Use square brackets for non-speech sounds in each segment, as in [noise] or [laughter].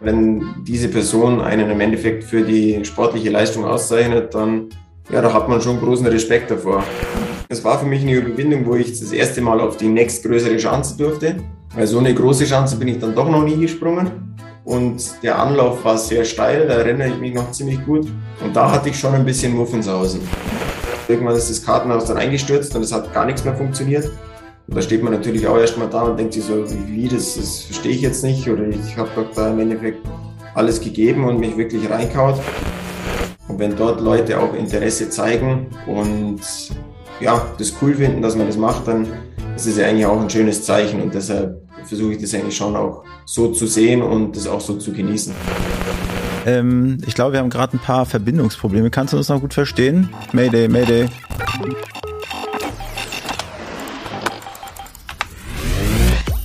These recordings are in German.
Wenn diese Person einen im Endeffekt für die sportliche Leistung auszeichnet, dann ja, da hat man schon großen Respekt davor. Es war für mich eine Überwindung, wo ich das erste Mal auf die nächstgrößere Chance durfte. Weil so eine große Chance bin ich dann doch noch nie gesprungen. Und der Anlauf war sehr steil, da erinnere ich mich noch ziemlich gut. Und da hatte ich schon ein bisschen Muffensausen. Irgendwann ist das Kartenhaus dann eingestürzt und es hat gar nichts mehr funktioniert. Und da steht man natürlich auch erstmal da und denkt sich so, wie, das, das verstehe ich jetzt nicht. Oder ich habe doch da im Endeffekt alles gegeben und mich wirklich reinkaut. Und wenn dort Leute auch Interesse zeigen und ja, das cool finden, dass man das macht, dann ist es ja eigentlich auch ein schönes Zeichen. Und deshalb versuche ich das eigentlich schon auch so zu sehen und das auch so zu genießen. Ähm, ich glaube, wir haben gerade ein paar Verbindungsprobleme. Kannst du uns noch gut verstehen? Mayday, Mayday.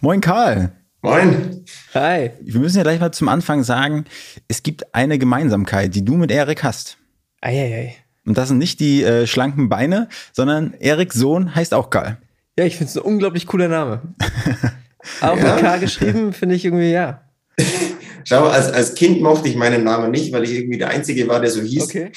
Moin Karl. Moin. Hi. Wir müssen ja gleich mal zum Anfang sagen, es gibt eine Gemeinsamkeit, die du mit Erik hast. Eieiei. Und das sind nicht die äh, schlanken Beine, sondern Eriks Sohn heißt auch Karl. Ja, ich finde es ein unglaublich cooler Name. [laughs] auch ja. mit K geschrieben, finde ich irgendwie, ja. Schau, als, als Kind mochte ich meinen Namen nicht, weil ich irgendwie der Einzige war, der so hieß. Okay.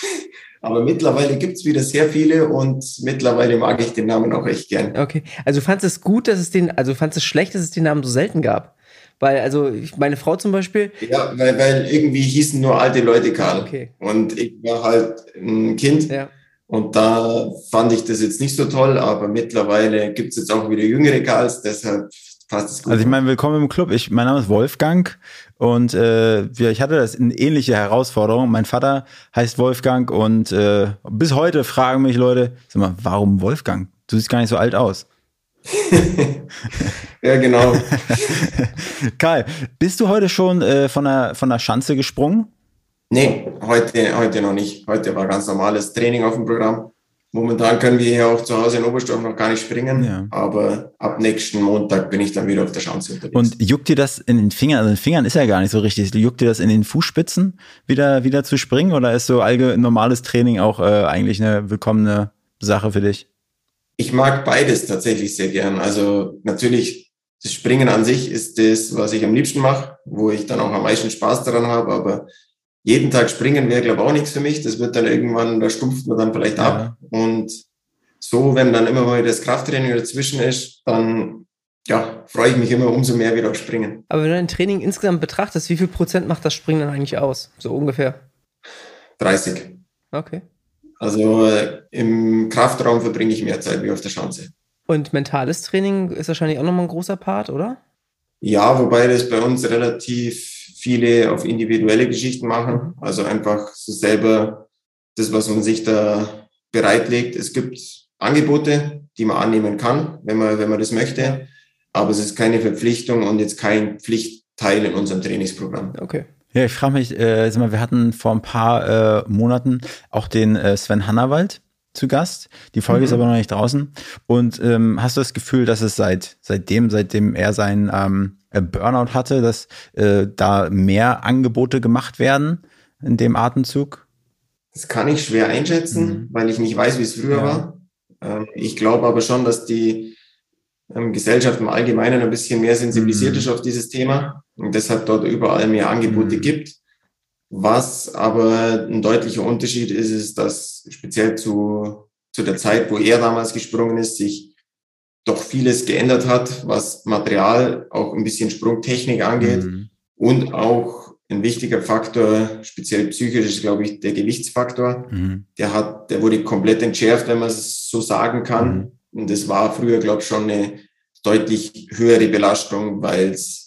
Aber mittlerweile gibt's wieder sehr viele und mittlerweile mag ich den Namen auch echt gern. Okay. Also fandest es gut, dass es den, also fandest es schlecht, dass es den Namen so selten gab? Weil, also meine Frau zum Beispiel. Ja, weil, weil irgendwie hießen nur alte Leute Karl. Okay. Und ich war halt ein Kind. Ja. Und da fand ich das jetzt nicht so toll, aber mittlerweile gibt's jetzt auch wieder jüngere Karls, deshalb passt es gut. Also ich meine, willkommen im Club. Ich, mein Name ist Wolfgang und äh, ich hatte das eine ähnliche Herausforderung. Mein Vater heißt Wolfgang und äh, bis heute fragen mich Leute, sag mal, warum Wolfgang? Du siehst gar nicht so alt aus. [laughs] ja, genau. [laughs] Karl, bist du heute schon äh, von, der, von der Schanze gesprungen? Nee, heute, heute noch nicht. Heute war ganz normales Training auf dem Programm. Momentan können wir hier auch zu Hause in Oberstdorf noch gar nicht springen, ja. aber ab nächsten Montag bin ich dann wieder auf der Schanze unterwegs. Und juckt dir das in den Fingern, also in den Fingern ist ja gar nicht so richtig, juckt dir das in den Fußspitzen wieder, wieder zu springen oder ist so normales Training auch äh, eigentlich eine willkommene Sache für dich? Ich mag beides tatsächlich sehr gern. Also natürlich, das Springen an sich ist das, was ich am liebsten mache, wo ich dann auch am meisten Spaß daran habe, aber jeden Tag springen wäre, glaube ich, auch nichts für mich. Das wird dann irgendwann, da stumpft man dann vielleicht ja. ab. Und so, wenn dann immer mal das Krafttraining dazwischen ist, dann ja, freue ich mich immer umso mehr wieder auf Springen. Aber wenn du dein Training insgesamt betrachtest, wie viel Prozent macht das Springen dann eigentlich aus? So ungefähr? 30. Okay. Also äh, im Kraftraum verbringe ich mehr Zeit wie auf der Schanze. Und mentales Training ist wahrscheinlich auch nochmal ein großer Part, oder? Ja, wobei das bei uns relativ viele auf individuelle Geschichten machen. Also einfach so selber das, was man sich da bereitlegt. Es gibt Angebote, die man annehmen kann, wenn man, wenn man das möchte. Aber es ist keine Verpflichtung und jetzt kein Pflichtteil in unserem Trainingsprogramm. Okay. Ja, ich frage mich, äh, sag mal, wir hatten vor ein paar äh, Monaten auch den äh, Sven Hannawald zu Gast. Die Folge mhm. ist aber noch nicht draußen. Und ähm, hast du das Gefühl, dass es seit seitdem, seitdem er sein ähm, äh, Burnout hatte, dass äh, da mehr Angebote gemacht werden in dem Atemzug? Das kann ich schwer einschätzen, mhm. weil ich nicht weiß, wie es früher ja. war. Ähm, ich glaube aber schon, dass die ähm, Gesellschaft im Allgemeinen ein bisschen mehr sensibilisiert mhm. ist auf dieses Thema und deshalb dort überall mehr Angebote mhm. gibt. Was aber ein deutlicher Unterschied ist, ist, dass speziell zu, zu der Zeit, wo er damals gesprungen ist, sich doch vieles geändert hat, was Material, auch ein bisschen Sprungtechnik angeht. Mhm. Und auch ein wichtiger Faktor, speziell psychisch, ist, glaube ich, der Gewichtsfaktor. Mhm. Der hat, der wurde komplett entschärft, wenn man es so sagen kann. Mhm. Und das war früher, glaube ich, schon eine deutlich höhere Belastung, weil es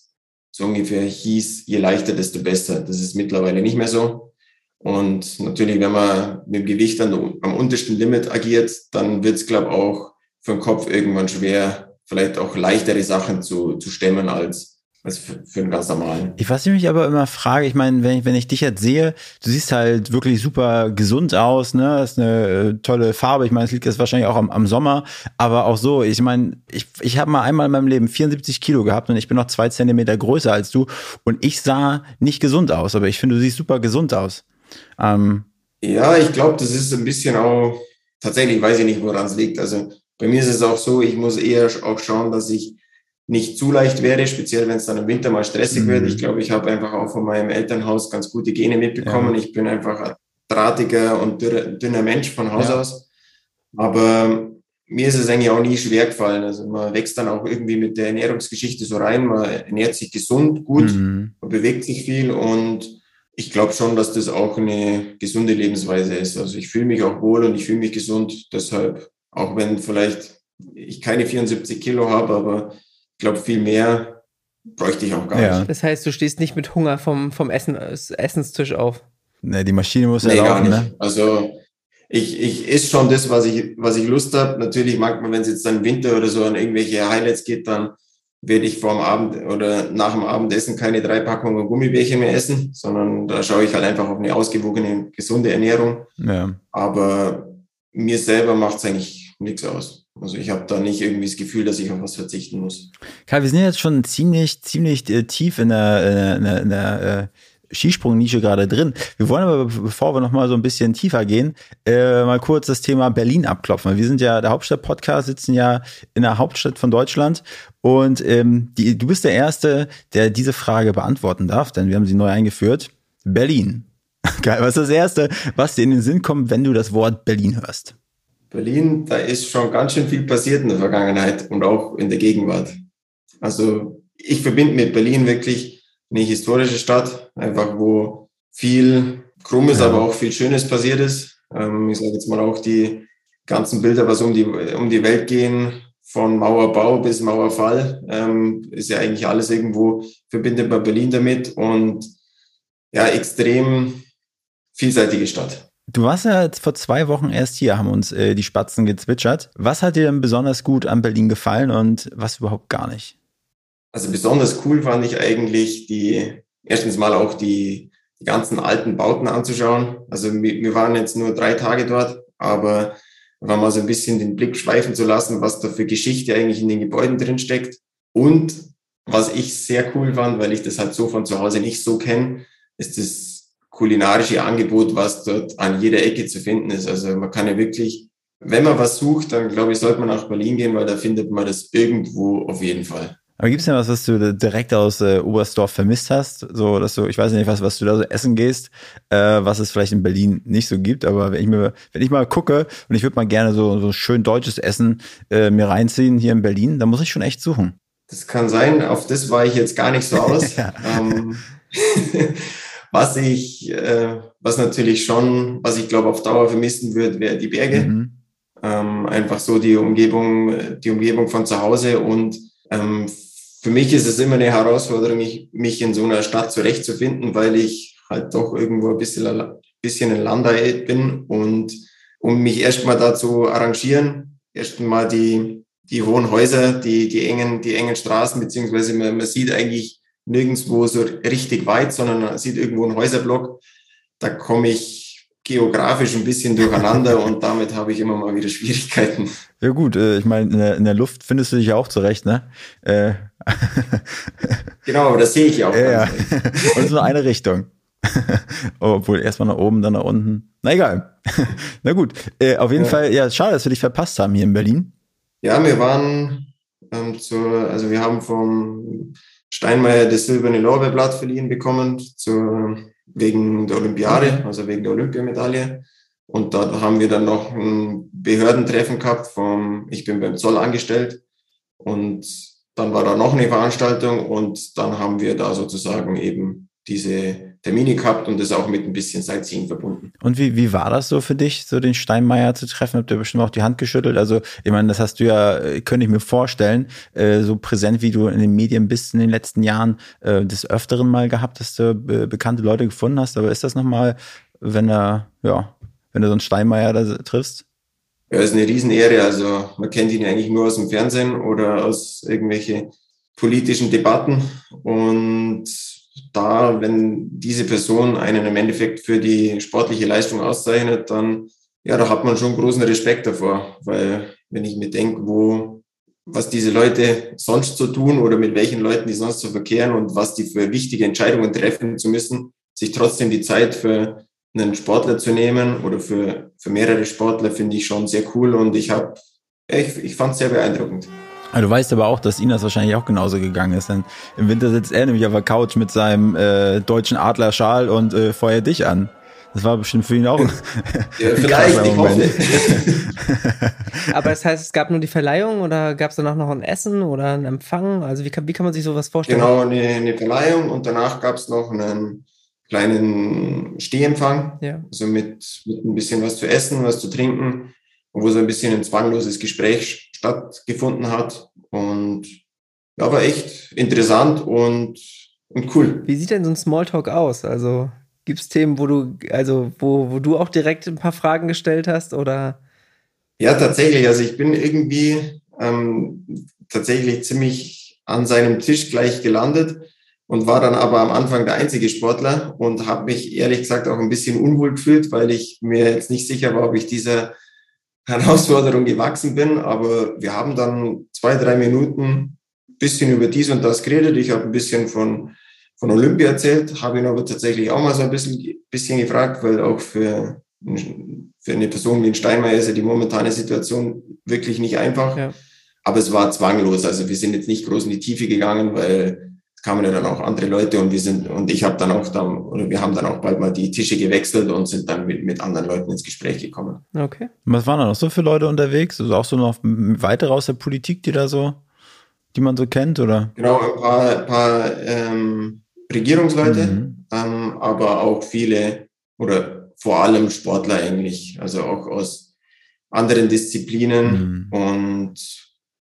so ungefähr hieß, je leichter, desto besser. Das ist mittlerweile nicht mehr so. Und natürlich, wenn man mit dem Gewicht dann am untersten Limit agiert, dann wird es, glaube ich, auch für den Kopf irgendwann schwer, vielleicht auch leichtere Sachen zu, zu stemmen als als für, für einen ganz normalen. Ich, was ich mich aber immer frage, ich meine, wenn ich, wenn ich dich jetzt sehe, du siehst halt wirklich super gesund aus, ne? Das ist eine äh, tolle Farbe. Ich meine, es liegt jetzt wahrscheinlich auch am, am Sommer, aber auch so. Ich meine, ich, ich habe mal einmal in meinem Leben 74 Kilo gehabt und ich bin noch zwei Zentimeter größer als du und ich sah nicht gesund aus, aber ich finde, du siehst super gesund aus. Ähm, ja, ich glaube, das ist ein bisschen auch, tatsächlich weiß ich nicht, woran es liegt. Also bei mir ist es auch so, ich muss eher auch schauen, dass ich nicht zu leicht werde, speziell wenn es dann im Winter mal stressig mhm. wird. Ich glaube, ich habe einfach auch von meinem Elternhaus ganz gute Gene mitbekommen. Ja. Ich bin einfach ein drahtiger und dünner Mensch von Haus ja. aus. Aber mir ist es eigentlich auch nie schwer gefallen. Also man wächst dann auch irgendwie mit der Ernährungsgeschichte so rein. Man ernährt sich gesund, gut, mhm. man bewegt sich viel und ich glaube schon, dass das auch eine gesunde Lebensweise ist. Also ich fühle mich auch wohl und ich fühle mich gesund. Deshalb, auch wenn vielleicht ich keine 74 Kilo habe, aber ich glaube, viel mehr bräuchte ich auch gar ja. nicht. Das heißt, du stehst nicht mit Hunger vom, vom Essen, Essenstisch auf. Nee, die Maschine muss nee, ja laufen, ne? Also ich, ich esse schon das, was ich, was ich Lust habe. Natürlich manchmal, wenn es jetzt dann Winter oder so an irgendwelche Highlights geht, dann werde ich vor dem Abend oder nach dem Abendessen keine drei Packungen Gummibärchen mehr essen, sondern da schaue ich halt einfach auf eine ausgewogene, gesunde Ernährung. Ja. Aber mir selber macht es eigentlich nichts aus. Also ich habe da nicht irgendwie das Gefühl, dass ich auf was verzichten muss. Karl, wir sind jetzt schon ziemlich, ziemlich äh, tief in der, in der, in der äh, Skisprungnische gerade drin. Wir wollen aber, bevor wir nochmal so ein bisschen tiefer gehen, äh, mal kurz das Thema Berlin abklopfen. Wir sind ja, der Hauptstadt-Podcast sitzen ja in der Hauptstadt von Deutschland und ähm, die, du bist der Erste, der diese Frage beantworten darf, denn wir haben sie neu eingeführt. Berlin. [laughs] Geil, was ist das Erste, was dir in den Sinn kommt, wenn du das Wort Berlin hörst? Berlin, da ist schon ganz schön viel passiert in der Vergangenheit und auch in der Gegenwart. Also ich verbinde mit Berlin wirklich eine historische Stadt, einfach wo viel Krummes, ja. aber auch viel Schönes passiert ist. Ähm, ich sage jetzt mal auch die ganzen Bilder, was um die, um die Welt gehen, von Mauerbau bis Mauerfall, ähm, ist ja eigentlich alles irgendwo verbindet man Berlin damit und ja, extrem vielseitige Stadt. Du warst ja vor zwei Wochen erst hier, haben uns äh, die Spatzen gezwitschert. Was hat dir denn besonders gut an Berlin gefallen und was überhaupt gar nicht? Also besonders cool fand ich eigentlich die, erstens mal auch die, die ganzen alten Bauten anzuschauen. Also wir, wir waren jetzt nur drei Tage dort, aber war mal so ein bisschen den Blick schweifen zu lassen, was da für Geschichte eigentlich in den Gebäuden drin steckt. Und was ich sehr cool fand, weil ich das halt so von zu Hause nicht so kenne, ist das kulinarische Angebot, was dort an jeder Ecke zu finden ist. Also man kann ja wirklich, wenn man was sucht, dann glaube ich, sollte man nach Berlin gehen, weil da findet man das irgendwo auf jeden Fall. Aber gibt es denn was, was du direkt aus äh, Oberstdorf vermisst hast? So, dass du, ich weiß nicht, was, was du da so essen gehst, äh, was es vielleicht in Berlin nicht so gibt, aber wenn ich mir, wenn ich mal gucke und ich würde mal gerne so, so schön deutsches Essen äh, mir reinziehen hier in Berlin, dann muss ich schon echt suchen. Das kann sein, auf das war ich jetzt gar nicht so aus. [laughs] ähm, [laughs] Was ich, äh, was natürlich schon, was ich glaube auf Dauer vermissen würde, wäre die Berge. Mhm. Ähm, einfach so die Umgebung, die Umgebung von zu Hause und ähm, für mich ist es immer eine Herausforderung, mich, mich in so einer Stadt zurechtzufinden, weil ich halt doch irgendwo ein bisschen, bisschen ein Landei bin und um mich erstmal dazu arrangieren, erstmal die, die hohen Häuser, die, die engen, die engen Straßen, beziehungsweise man, man sieht eigentlich nirgendwo so richtig weit, sondern man sieht irgendwo einen Häuserblock. Da komme ich geografisch ein bisschen durcheinander [laughs] und damit habe ich immer mal wieder Schwierigkeiten. Ja gut, äh, ich meine, in der, Luft findest du dich ja auch zurecht, ne? Äh. [laughs] genau, aber das sehe ich auch. Ja, ja. [laughs] Und nur eine Richtung. Obwohl erstmal nach oben, dann nach unten. Na egal. Na gut. Äh, auf jeden ja. Fall, ja, schade, dass wir dich verpasst haben hier in Berlin. Ja, wir waren ähm, zur, also wir haben vom Steinmeier das silberne Lorbeerblatt verliehen bekommen zur, wegen der Olympiade, also wegen der Olympiamedaille. Und da haben wir dann noch ein Behördentreffen gehabt vom, ich bin beim Zoll angestellt. Und dann war da noch eine Veranstaltung und dann haben wir da sozusagen eben diese Termine gehabt und das auch mit ein bisschen Sightseeing verbunden. Und wie, wie war das so für dich, so den Steinmeier zu treffen? Habt ihr bestimmt auch die Hand geschüttelt? Also, ich meine, das hast du ja, äh, könnte ich mir vorstellen, äh, so präsent wie du in den Medien bist in den letzten Jahren, äh, des Öfteren mal gehabt, dass du äh, bekannte Leute gefunden hast. Aber ist das nochmal, wenn er, ja, wenn du so einen Steinmeier da triffst? Ja, ist eine Riesenehre. Also, man kennt ihn eigentlich nur aus dem Fernsehen oder aus irgendwelche politischen Debatten. Und da, wenn diese Person einen im Endeffekt für die sportliche Leistung auszeichnet, dann, ja, da hat man schon großen Respekt davor. Weil wenn ich mir denke, wo, was diese Leute sonst so tun oder mit welchen Leuten die sonst so verkehren und was die für wichtige Entscheidungen treffen zu müssen, sich trotzdem die Zeit für einen Sportler zu nehmen oder für, für mehrere Sportler finde ich schon sehr cool und ich habe, ich, ich fand es sehr beeindruckend. Du weißt aber auch, dass Inas wahrscheinlich auch genauso gegangen ist. Denn im Winter sitzt er nämlich auf der Couch mit seinem äh, deutschen Adlerschal und äh, feuert dich an. Das war bestimmt für ihn auch ein [laughs] ja, [laughs] vielleicht, ich hoffe. [laughs] Aber das heißt, es gab nur die Verleihung oder gab es danach noch ein Essen oder ein Empfang? Also wie kann, wie kann man sich sowas vorstellen? Genau, eine, eine Verleihung und danach gab es noch einen kleinen Stehempfang, ja. also mit, mit ein bisschen was zu essen, was zu trinken, wo so ein bisschen ein zwangloses Gespräch stattgefunden hat. Und ja, war echt interessant und, und cool. Wie sieht denn so ein Smalltalk aus? Also gibt es Themen, wo du, also wo, wo du auch direkt ein paar Fragen gestellt hast oder? Ja, tatsächlich. Also ich bin irgendwie ähm, tatsächlich ziemlich an seinem Tisch gleich gelandet und war dann aber am Anfang der einzige Sportler und habe mich ehrlich gesagt auch ein bisschen unwohl gefühlt, weil ich mir jetzt nicht sicher war, ob ich dieser Herausforderung gewachsen bin. Aber wir haben dann zwei, drei Minuten bisschen über dies und das geredet. Ich habe ein bisschen von, von Olympia erzählt, habe ihn aber tatsächlich auch mal so ein bisschen, bisschen gefragt, weil auch für, für eine Person wie ein Steinmeier ist ja die momentane Situation wirklich nicht einfach. Ja. Aber es war zwanglos. Also wir sind jetzt nicht groß in die Tiefe gegangen, weil kamen ja dann auch andere Leute und wir sind und ich habe dann auch dann oder wir haben dann auch bald mal die Tische gewechselt und sind dann mit, mit anderen Leuten ins Gespräch gekommen. Okay. Was waren da noch so viele Leute unterwegs? Also auch so noch weitere aus der Politik, die da so, die man so kennt, oder? Genau, ein paar, ein paar ähm, Regierungsleute, mhm. ähm, aber auch viele oder vor allem Sportler eigentlich, also auch aus anderen Disziplinen mhm. und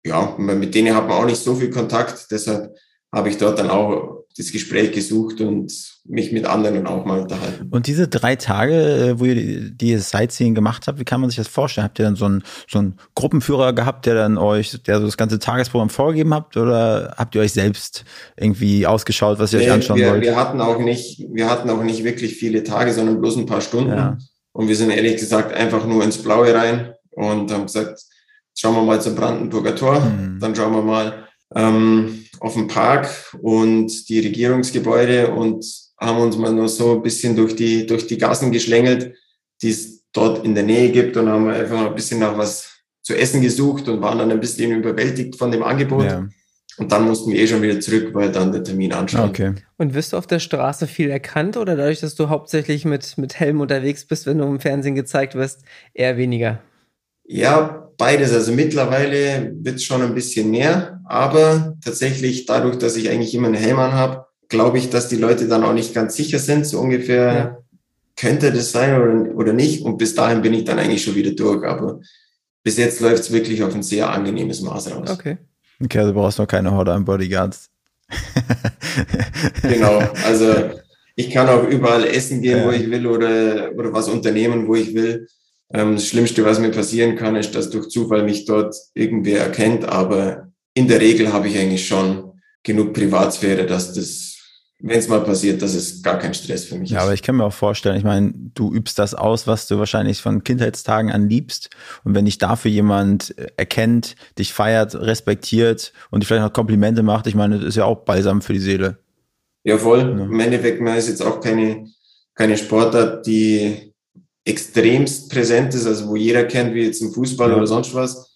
ja, mit denen hat man auch nicht so viel Kontakt, deshalb habe ich dort dann auch das Gespräch gesucht und mich mit anderen auch mal unterhalten. Und diese drei Tage, äh, wo ihr die Sightseeing gemacht habt, wie kann man sich das vorstellen? Habt ihr dann so einen, so einen Gruppenführer gehabt, der dann euch, der so das ganze Tagesprogramm vorgegeben habt, oder habt ihr euch selbst irgendwie ausgeschaut, was ihr nee, euch anschauen wir, wollt? Wir hatten auch nicht, wir hatten auch nicht wirklich viele Tage, sondern bloß ein paar Stunden. Ja. Und wir sind ehrlich gesagt einfach nur ins Blaue rein und haben gesagt, schauen wir mal zum Brandenburger Tor, mhm. dann schauen wir mal, ähm, auf dem Park und die Regierungsgebäude und haben uns mal nur so ein bisschen durch die, durch die Gassen geschlängelt, die es dort in der Nähe gibt und haben einfach mal ein bisschen nach was zu essen gesucht und waren dann ein bisschen überwältigt von dem Angebot. Ja. Und dann mussten wir eh schon wieder zurück, weil dann der Termin anstand. Okay. Und wirst du auf der Straße viel erkannt oder dadurch, dass du hauptsächlich mit, mit Helm unterwegs bist, wenn du im Fernsehen gezeigt wirst, eher weniger? Ja, beides. Also mittlerweile wird es schon ein bisschen mehr, aber tatsächlich dadurch, dass ich eigentlich immer einen Helm an habe, glaube ich, dass die Leute dann auch nicht ganz sicher sind, so ungefähr ja. könnte das sein oder, oder nicht. Und bis dahin bin ich dann eigentlich schon wieder durch. Aber bis jetzt läuft es wirklich auf ein sehr angenehmes Maß raus. Okay. Okay, also du brauchst noch keine Horde Bodyguards. [laughs] genau, also [laughs] ich kann auch überall essen gehen, ja. wo ich will oder, oder was unternehmen, wo ich will. Ähm, das Schlimmste, was mir passieren kann, ist, dass durch Zufall mich dort irgendwer erkennt. Aber in der Regel habe ich eigentlich schon genug Privatsphäre, dass das, wenn es mal passiert, dass es gar kein Stress für mich ja, ist. Ja, aber ich kann mir auch vorstellen, ich meine, du übst das aus, was du wahrscheinlich von Kindheitstagen an liebst. Und wenn dich dafür jemand erkennt, dich feiert, respektiert und dich vielleicht noch Komplimente macht, ich meine, das ist ja auch balsam für die Seele. Ja, voll. Ja. Im Endeffekt, man ist jetzt auch keine, keine Sportart, die extremst präsent ist, also wo jeder kennt, wie jetzt im Fußball ja. oder sonst was,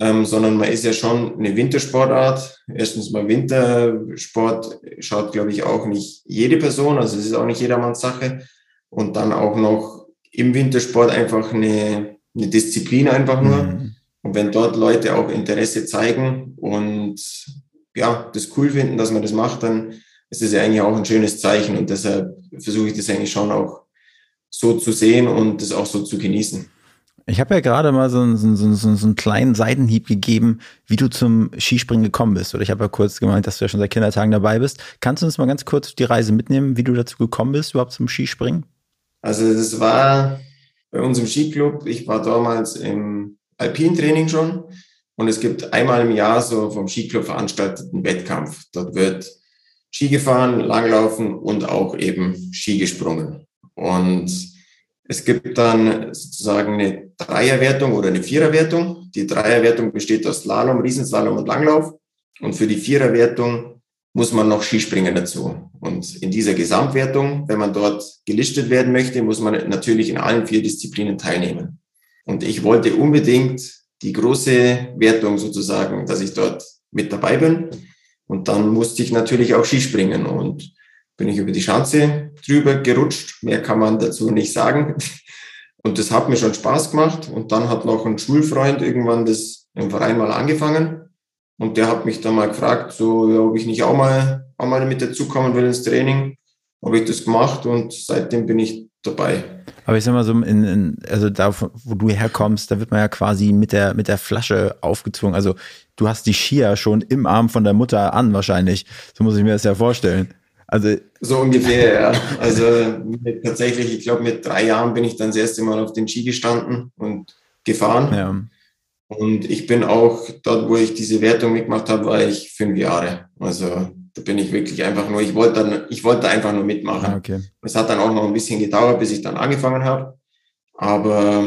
ähm, sondern man ist ja schon eine Wintersportart. Erstens mal Wintersport schaut, glaube ich, auch nicht jede Person, also es ist auch nicht jedermanns Sache. Und dann auch noch im Wintersport einfach eine, eine Disziplin einfach nur. Mhm. Und wenn dort Leute auch Interesse zeigen und ja, das cool finden, dass man das macht, dann ist das ja eigentlich auch ein schönes Zeichen. Und deshalb versuche ich das eigentlich schon auch so zu sehen und das auch so zu genießen. Ich habe ja gerade mal so, so, so, so, einen kleinen Seitenhieb gegeben, wie du zum Skispringen gekommen bist. Oder ich habe ja kurz gemeint, dass du ja schon seit Kindertagen dabei bist. Kannst du uns mal ganz kurz die Reise mitnehmen, wie du dazu gekommen bist, überhaupt zum Skispringen? Also das war bei uns im Skiclub. Ich war damals im Alpintraining schon und es gibt einmal im Jahr so vom Skiclub veranstalteten Wettkampf. Dort wird Ski gefahren, Langlaufen und auch eben Ski gesprungen. Und es gibt dann sozusagen eine Dreierwertung oder eine Viererwertung. Die Dreierwertung besteht aus Slalom, Riesenslalom und Langlauf. Und für die Viererwertung muss man noch Skispringen dazu. Und in dieser Gesamtwertung, wenn man dort gelistet werden möchte, muss man natürlich in allen vier Disziplinen teilnehmen. Und ich wollte unbedingt die große Wertung sozusagen, dass ich dort mit dabei bin. Und dann musste ich natürlich auch Skispringen und bin ich über die Schanze drüber gerutscht. Mehr kann man dazu nicht sagen. [laughs] Und das hat mir schon Spaß gemacht. Und dann hat noch ein Schulfreund irgendwann das im Verein mal angefangen. Und der hat mich dann mal gefragt, so, ja, ob ich nicht auch mal, auch mal mit dazukommen will ins Training. Habe ich das gemacht und seitdem bin ich dabei. Aber ich sag mal so, in, in, also da, wo du herkommst, da wird man ja quasi mit der, mit der Flasche aufgezwungen. Also du hast die Skier schon im Arm von der Mutter an wahrscheinlich. So muss ich mir das ja vorstellen. Also so ungefähr, ja. Also tatsächlich, ich glaube, mit drei Jahren bin ich dann das erste Mal auf den Ski gestanden und gefahren. Ja. Und ich bin auch dort, wo ich diese Wertung mitgemacht habe, war ich fünf Jahre. Also da bin ich wirklich einfach nur, ich wollte dann, ich wollte einfach nur mitmachen. Ah, okay. Es hat dann auch noch ein bisschen gedauert, bis ich dann angefangen habe. Aber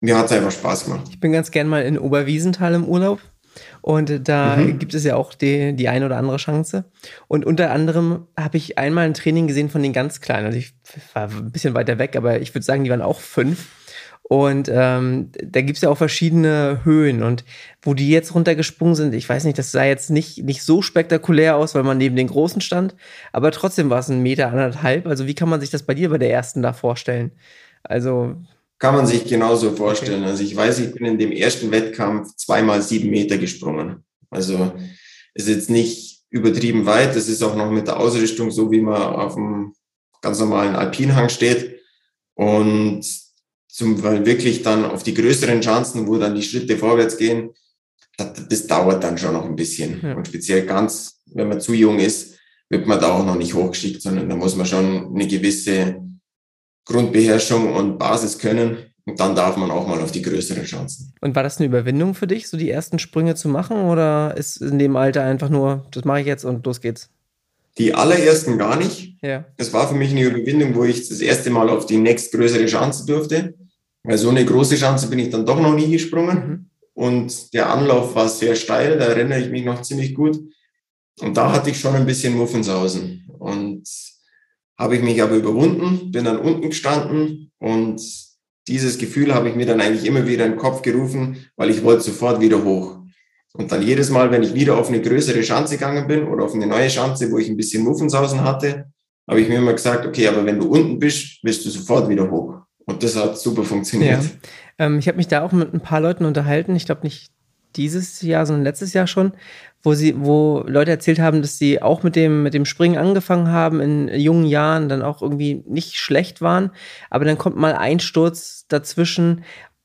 mir hat es einfach Spaß gemacht. Ich bin ganz gern mal in Oberwiesenthal im Urlaub. Und da mhm. gibt es ja auch die, die eine oder andere Chance. Und unter anderem habe ich einmal ein Training gesehen von den ganz Kleinen. Also ich war ein bisschen weiter weg, aber ich würde sagen, die waren auch fünf. Und ähm, da gibt es ja auch verschiedene Höhen. Und wo die jetzt runtergesprungen sind, ich weiß nicht, das sah jetzt nicht, nicht so spektakulär aus, weil man neben den Großen stand. Aber trotzdem war es ein Meter, anderthalb. Also wie kann man sich das bei dir bei der ersten da vorstellen? Also kann man sich genauso vorstellen. Okay. Also ich weiß, ich bin in dem ersten Wettkampf zweimal sieben Meter gesprungen. Also ist jetzt nicht übertrieben weit. Das ist auch noch mit der Ausrichtung so, wie man auf einem ganz normalen Alpinhang steht. Und zum, weil wirklich dann auf die größeren Chancen, wo dann die Schritte vorwärts gehen, das, das dauert dann schon noch ein bisschen. Ja. Und speziell ganz, wenn man zu jung ist, wird man da auch noch nicht hochgeschickt, sondern da muss man schon eine gewisse Grundbeherrschung und Basis können. Und dann darf man auch mal auf die größeren Chancen. Und war das eine Überwindung für dich, so die ersten Sprünge zu machen? Oder ist in dem Alter einfach nur, das mache ich jetzt und los geht's? Die allerersten gar nicht. Ja. Es war für mich eine Überwindung, wo ich das erste Mal auf die nächstgrößere Chance durfte. Weil so eine große Chance bin ich dann doch noch nie gesprungen. Mhm. Und der Anlauf war sehr steil, da erinnere ich mich noch ziemlich gut. Und da hatte ich schon ein bisschen Muffensausen. Und habe ich mich aber überwunden, bin dann unten gestanden und dieses Gefühl habe ich mir dann eigentlich immer wieder in den Kopf gerufen, weil ich wollte sofort wieder hoch. Und dann jedes Mal, wenn ich wieder auf eine größere Schanze gegangen bin oder auf eine neue Schanze, wo ich ein bisschen Muffensausen hatte, habe ich mir immer gesagt, okay, aber wenn du unten bist, bist du sofort wieder hoch. Und das hat super funktioniert. Ja. Ähm, ich habe mich da auch mit ein paar Leuten unterhalten. Ich glaube nicht dieses Jahr, sondern letztes Jahr schon, wo sie, wo Leute erzählt haben, dass sie auch mit dem, mit dem Springen angefangen haben in jungen Jahren, dann auch irgendwie nicht schlecht waren, aber dann kommt mal ein Sturz dazwischen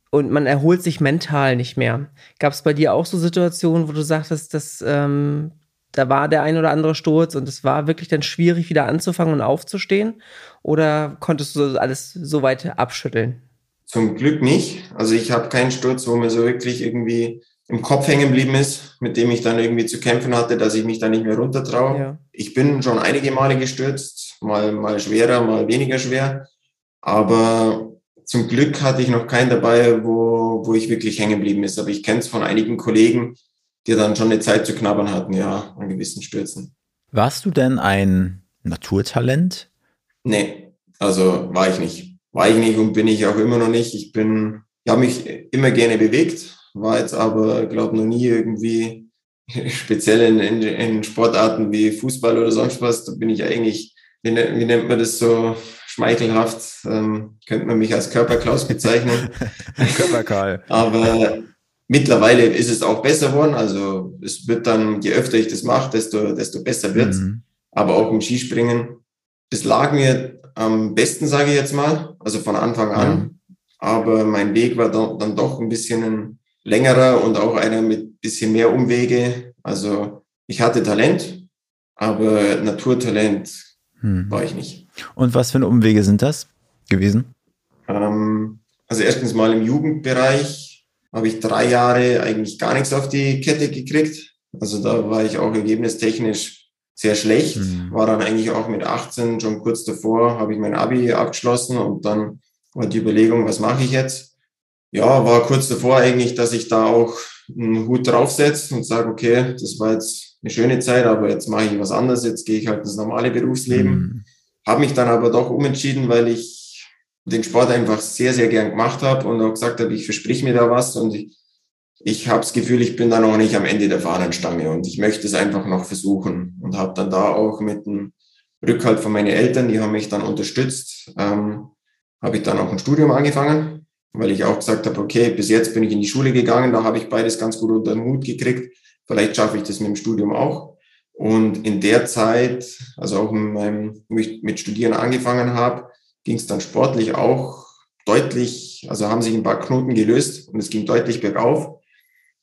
und man erholt sich mental nicht mehr. Gab es bei dir auch so Situationen, wo du sagtest, dass ähm, da war der ein oder andere Sturz und es war wirklich dann schwierig, wieder anzufangen und aufzustehen? Oder konntest du alles so weit abschütteln? Zum Glück nicht. Also ich habe keinen Sturz, wo mir so wirklich irgendwie im Kopf hängen geblieben ist, mit dem ich dann irgendwie zu kämpfen hatte, dass ich mich da nicht mehr runtertraue. Ja. Ich bin schon einige Male gestürzt, mal, mal schwerer, mal weniger schwer. Aber zum Glück hatte ich noch keinen dabei, wo, wo ich wirklich hängen geblieben ist. Aber ich kenne es von einigen Kollegen, die dann schon eine Zeit zu knabbern hatten, ja, an gewissen Stürzen. Warst du denn ein Naturtalent? Nee, also war ich nicht. War ich nicht und bin ich auch immer noch nicht. Ich bin, ich habe mich immer gerne bewegt, war jetzt aber, glaube noch nie irgendwie [laughs] speziell in, in, in, Sportarten wie Fußball oder sonst was. Da bin ich eigentlich, wie, ne, wie nennt man das so schmeichelhaft, ähm, könnte man mich als Körperklaus bezeichnen. [laughs] Körperkarl. aber mittlerweile ist es auch besser geworden. Also es wird dann, je öfter ich das mache, desto, desto besser wird mhm. Aber auch im Skispringen, das lag mir am besten, sage ich jetzt mal, also von Anfang an. Mhm. Aber mein Weg war dann, dann doch ein bisschen ein, längerer und auch einer mit bisschen mehr Umwege. Also ich hatte Talent, aber Naturtalent hm. war ich nicht. Und was für Umwege sind das gewesen? Ähm, also erstens mal im Jugendbereich habe ich drei Jahre eigentlich gar nichts auf die Kette gekriegt. Also da war ich auch ergebnistechnisch sehr schlecht. Mhm. War dann eigentlich auch mit 18 schon kurz davor, habe ich mein Abi abgeschlossen und dann war die Überlegung, was mache ich jetzt? Ja, war kurz davor eigentlich, dass ich da auch einen Hut draufsetze und sage, okay, das war jetzt eine schöne Zeit, aber jetzt mache ich was anderes, jetzt gehe ich halt ins normale Berufsleben. Mhm. Habe mich dann aber doch umentschieden, weil ich den Sport einfach sehr, sehr gern gemacht habe und auch gesagt habe, ich versprich mir da was und ich, ich habe das Gefühl, ich bin da noch nicht am Ende der Fahnenstange und ich möchte es einfach noch versuchen und habe dann da auch mit dem Rückhalt von meinen Eltern, die haben mich dann unterstützt, ähm, habe ich dann auch ein Studium angefangen, weil ich auch gesagt habe, okay, bis jetzt bin ich in die Schule gegangen, da habe ich beides ganz gut unter den Hut gekriegt Vielleicht schaffe ich das mit dem Studium auch. Und in der Zeit, also auch meinem, wo ich mit Studieren angefangen habe, ging es dann sportlich auch deutlich, also haben sich ein paar Knoten gelöst und es ging deutlich bergauf.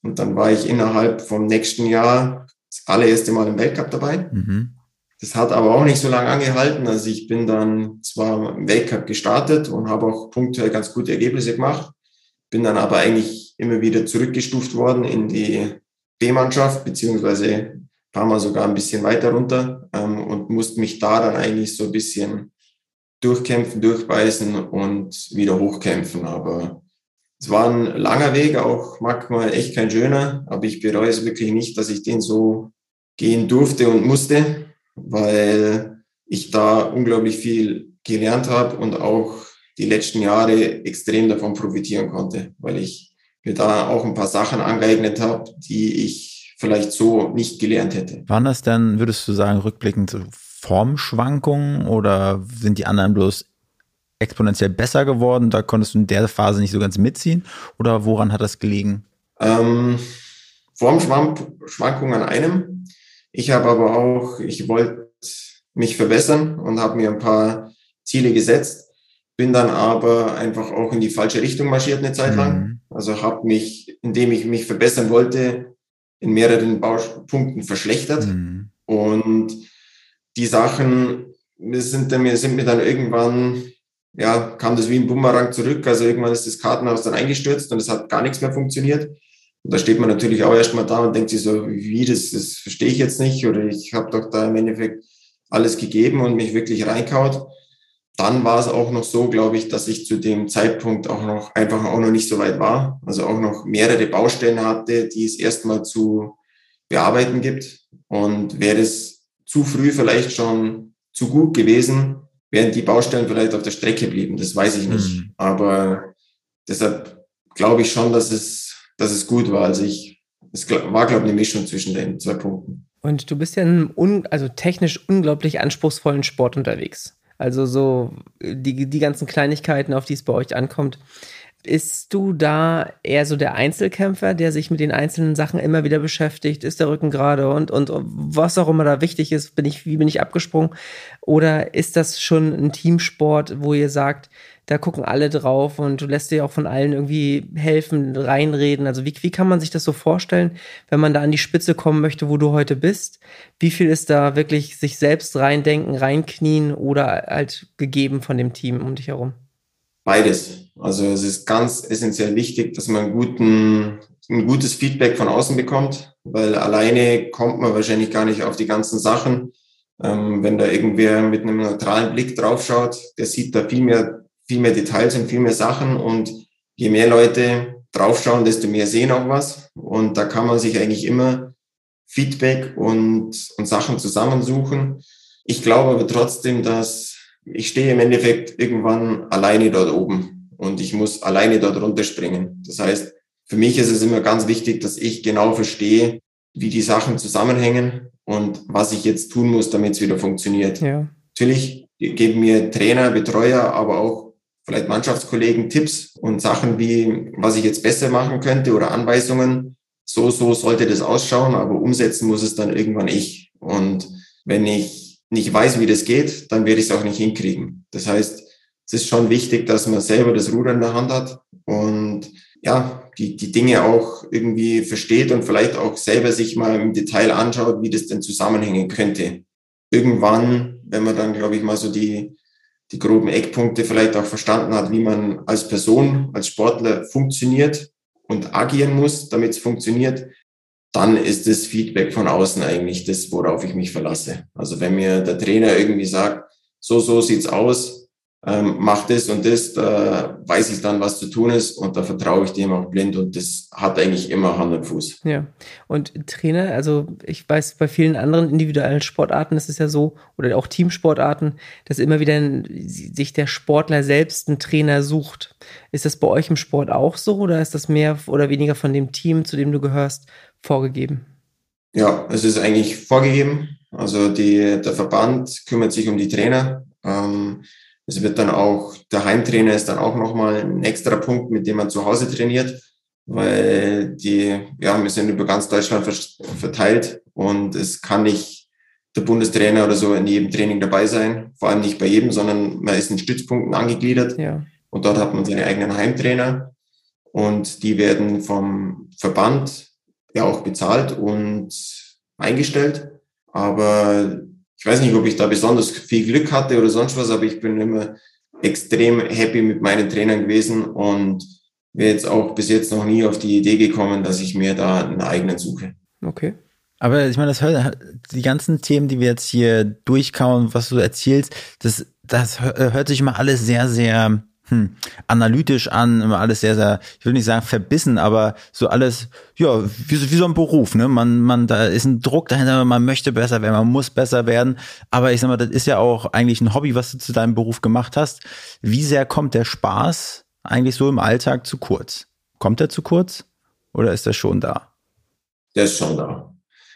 Und dann war ich innerhalb vom nächsten Jahr das allererste Mal im Weltcup dabei. Mhm. Das hat aber auch nicht so lange angehalten. Also ich bin dann zwar im Weltcup gestartet und habe auch punktuell ganz gute Ergebnisse gemacht, bin dann aber eigentlich immer wieder zurückgestuft worden in die B-Mannschaft, beziehungsweise ein paar Mal sogar ein bisschen weiter runter ähm, und musste mich da dann eigentlich so ein bisschen durchkämpfen, durchbeißen und wieder hochkämpfen. Aber es war ein langer Weg, auch manchmal echt kein schöner, aber ich bereue es wirklich nicht, dass ich den so gehen durfte und musste, weil ich da unglaublich viel gelernt habe und auch die letzten Jahre extrem davon profitieren konnte, weil ich mir da auch ein paar Sachen angeeignet habe, die ich vielleicht so nicht gelernt hätte. Waren das denn, würdest du sagen, rückblickend Formschwankungen oder sind die anderen bloß exponentiell besser geworden? Da konntest du in der Phase nicht so ganz mitziehen? Oder woran hat das gelegen? Ähm, Formschwankungen an einem. Ich habe aber auch, ich wollte mich verbessern und habe mir ein paar Ziele gesetzt bin dann aber einfach auch in die falsche Richtung marschiert eine Zeit lang. Mhm. Also habe mich, indem ich mich verbessern wollte, in mehreren Baupunkten verschlechtert. Mhm. Und die Sachen sind, mir, sind mir dann irgendwann, ja, kam das wie ein Bumerang zurück. Also irgendwann ist das Kartenhaus dann eingestürzt und es hat gar nichts mehr funktioniert. Und da steht man natürlich auch erstmal da und denkt sich so, wie, das, das verstehe ich jetzt nicht. Oder ich habe doch da im Endeffekt alles gegeben und mich wirklich reinkaut dann war es auch noch so, glaube ich, dass ich zu dem Zeitpunkt auch noch einfach auch noch nicht so weit war. Also auch noch mehrere Baustellen hatte, die es erstmal zu bearbeiten gibt. Und wäre es zu früh vielleicht schon zu gut gewesen, wären die Baustellen vielleicht auf der Strecke geblieben. Das weiß ich nicht. Mhm. Aber deshalb glaube ich schon, dass es, dass es gut war. Also ich, es war, glaube ich, eine Mischung zwischen den zwei Punkten. Und du bist ja in einem also technisch unglaublich anspruchsvollen Sport unterwegs. Also so die, die ganzen Kleinigkeiten, auf die es bei euch ankommt. Bist du da eher so der Einzelkämpfer, der sich mit den einzelnen Sachen immer wieder beschäftigt? Ist der Rücken gerade und, und was auch immer da wichtig ist? Bin ich, wie bin ich abgesprungen? Oder ist das schon ein Teamsport, wo ihr sagt, da gucken alle drauf und du lässt dir auch von allen irgendwie helfen, reinreden. Also wie, wie kann man sich das so vorstellen, wenn man da an die Spitze kommen möchte, wo du heute bist? Wie viel ist da wirklich sich selbst reindenken, reinknien oder halt gegeben von dem Team um dich herum? Beides. Also es ist ganz essentiell wichtig, dass man guten, ein gutes Feedback von außen bekommt, weil alleine kommt man wahrscheinlich gar nicht auf die ganzen Sachen. Ähm, wenn da irgendwer mit einem neutralen Blick draufschaut, der sieht da viel mehr viel mehr Details und viel mehr Sachen und je mehr Leute draufschauen, desto mehr sehen auch was. Und da kann man sich eigentlich immer Feedback und, und Sachen zusammensuchen. Ich glaube aber trotzdem, dass ich stehe im Endeffekt irgendwann alleine dort oben und ich muss alleine dort runterspringen. Das heißt, für mich ist es immer ganz wichtig, dass ich genau verstehe, wie die Sachen zusammenhängen und was ich jetzt tun muss, damit es wieder funktioniert. Ja. Natürlich geben mir Trainer, Betreuer, aber auch vielleicht Mannschaftskollegen Tipps und Sachen wie, was ich jetzt besser machen könnte oder Anweisungen. So, so sollte das ausschauen, aber umsetzen muss es dann irgendwann ich. Und wenn ich nicht weiß, wie das geht, dann werde ich es auch nicht hinkriegen. Das heißt, es ist schon wichtig, dass man selber das Ruder in der Hand hat und ja, die, die Dinge auch irgendwie versteht und vielleicht auch selber sich mal im Detail anschaut, wie das denn zusammenhängen könnte. Irgendwann, wenn man dann, glaube ich, mal so die, die groben Eckpunkte vielleicht auch verstanden hat, wie man als Person, als Sportler funktioniert und agieren muss, damit es funktioniert, dann ist das Feedback von außen eigentlich das, worauf ich mich verlasse. Also wenn mir der Trainer irgendwie sagt, so, so sieht's aus, ähm, mach das und das, da weiß ich dann, was zu tun ist und da vertraue ich dem auch blind und das hat eigentlich immer Hand und Fuß. Ja, und Trainer, also ich weiß, bei vielen anderen individuellen Sportarten ist es ja so, oder auch Teamsportarten, dass immer wieder sich der Sportler selbst einen Trainer sucht. Ist das bei euch im Sport auch so oder ist das mehr oder weniger von dem Team, zu dem du gehörst, vorgegeben? Ja, es ist eigentlich vorgegeben. Also die, der Verband kümmert sich um die Trainer. Ähm, es wird dann auch, der Heimtrainer ist dann auch nochmal ein extra Punkt, mit dem man zu Hause trainiert, weil die, ja, wir sind über ganz Deutschland verteilt und es kann nicht der Bundestrainer oder so in jedem Training dabei sein, vor allem nicht bei jedem, sondern man ist in Stützpunkten angegliedert ja. und dort hat man seine eigenen Heimtrainer und die werden vom Verband ja auch bezahlt und eingestellt. Aber ich weiß nicht, ob ich da besonders viel Glück hatte oder sonst was, aber ich bin immer extrem happy mit meinen Trainern gewesen und wäre jetzt auch bis jetzt noch nie auf die Idee gekommen, dass ich mir da einen eigenen suche. Okay. Aber ich meine, das hört, die ganzen Themen, die wir jetzt hier durchkauen, was du erzählst, das, das hört sich immer alles sehr, sehr hm, analytisch an, immer alles sehr, sehr, ich will nicht sagen verbissen, aber so alles, ja, wie, wie so ein Beruf, ne? Man, man, da ist ein Druck dahinter, man möchte besser werden, man muss besser werden. Aber ich sag mal, das ist ja auch eigentlich ein Hobby, was du zu deinem Beruf gemacht hast. Wie sehr kommt der Spaß eigentlich so im Alltag zu kurz? Kommt der zu kurz oder ist der schon da? Der ist schon da.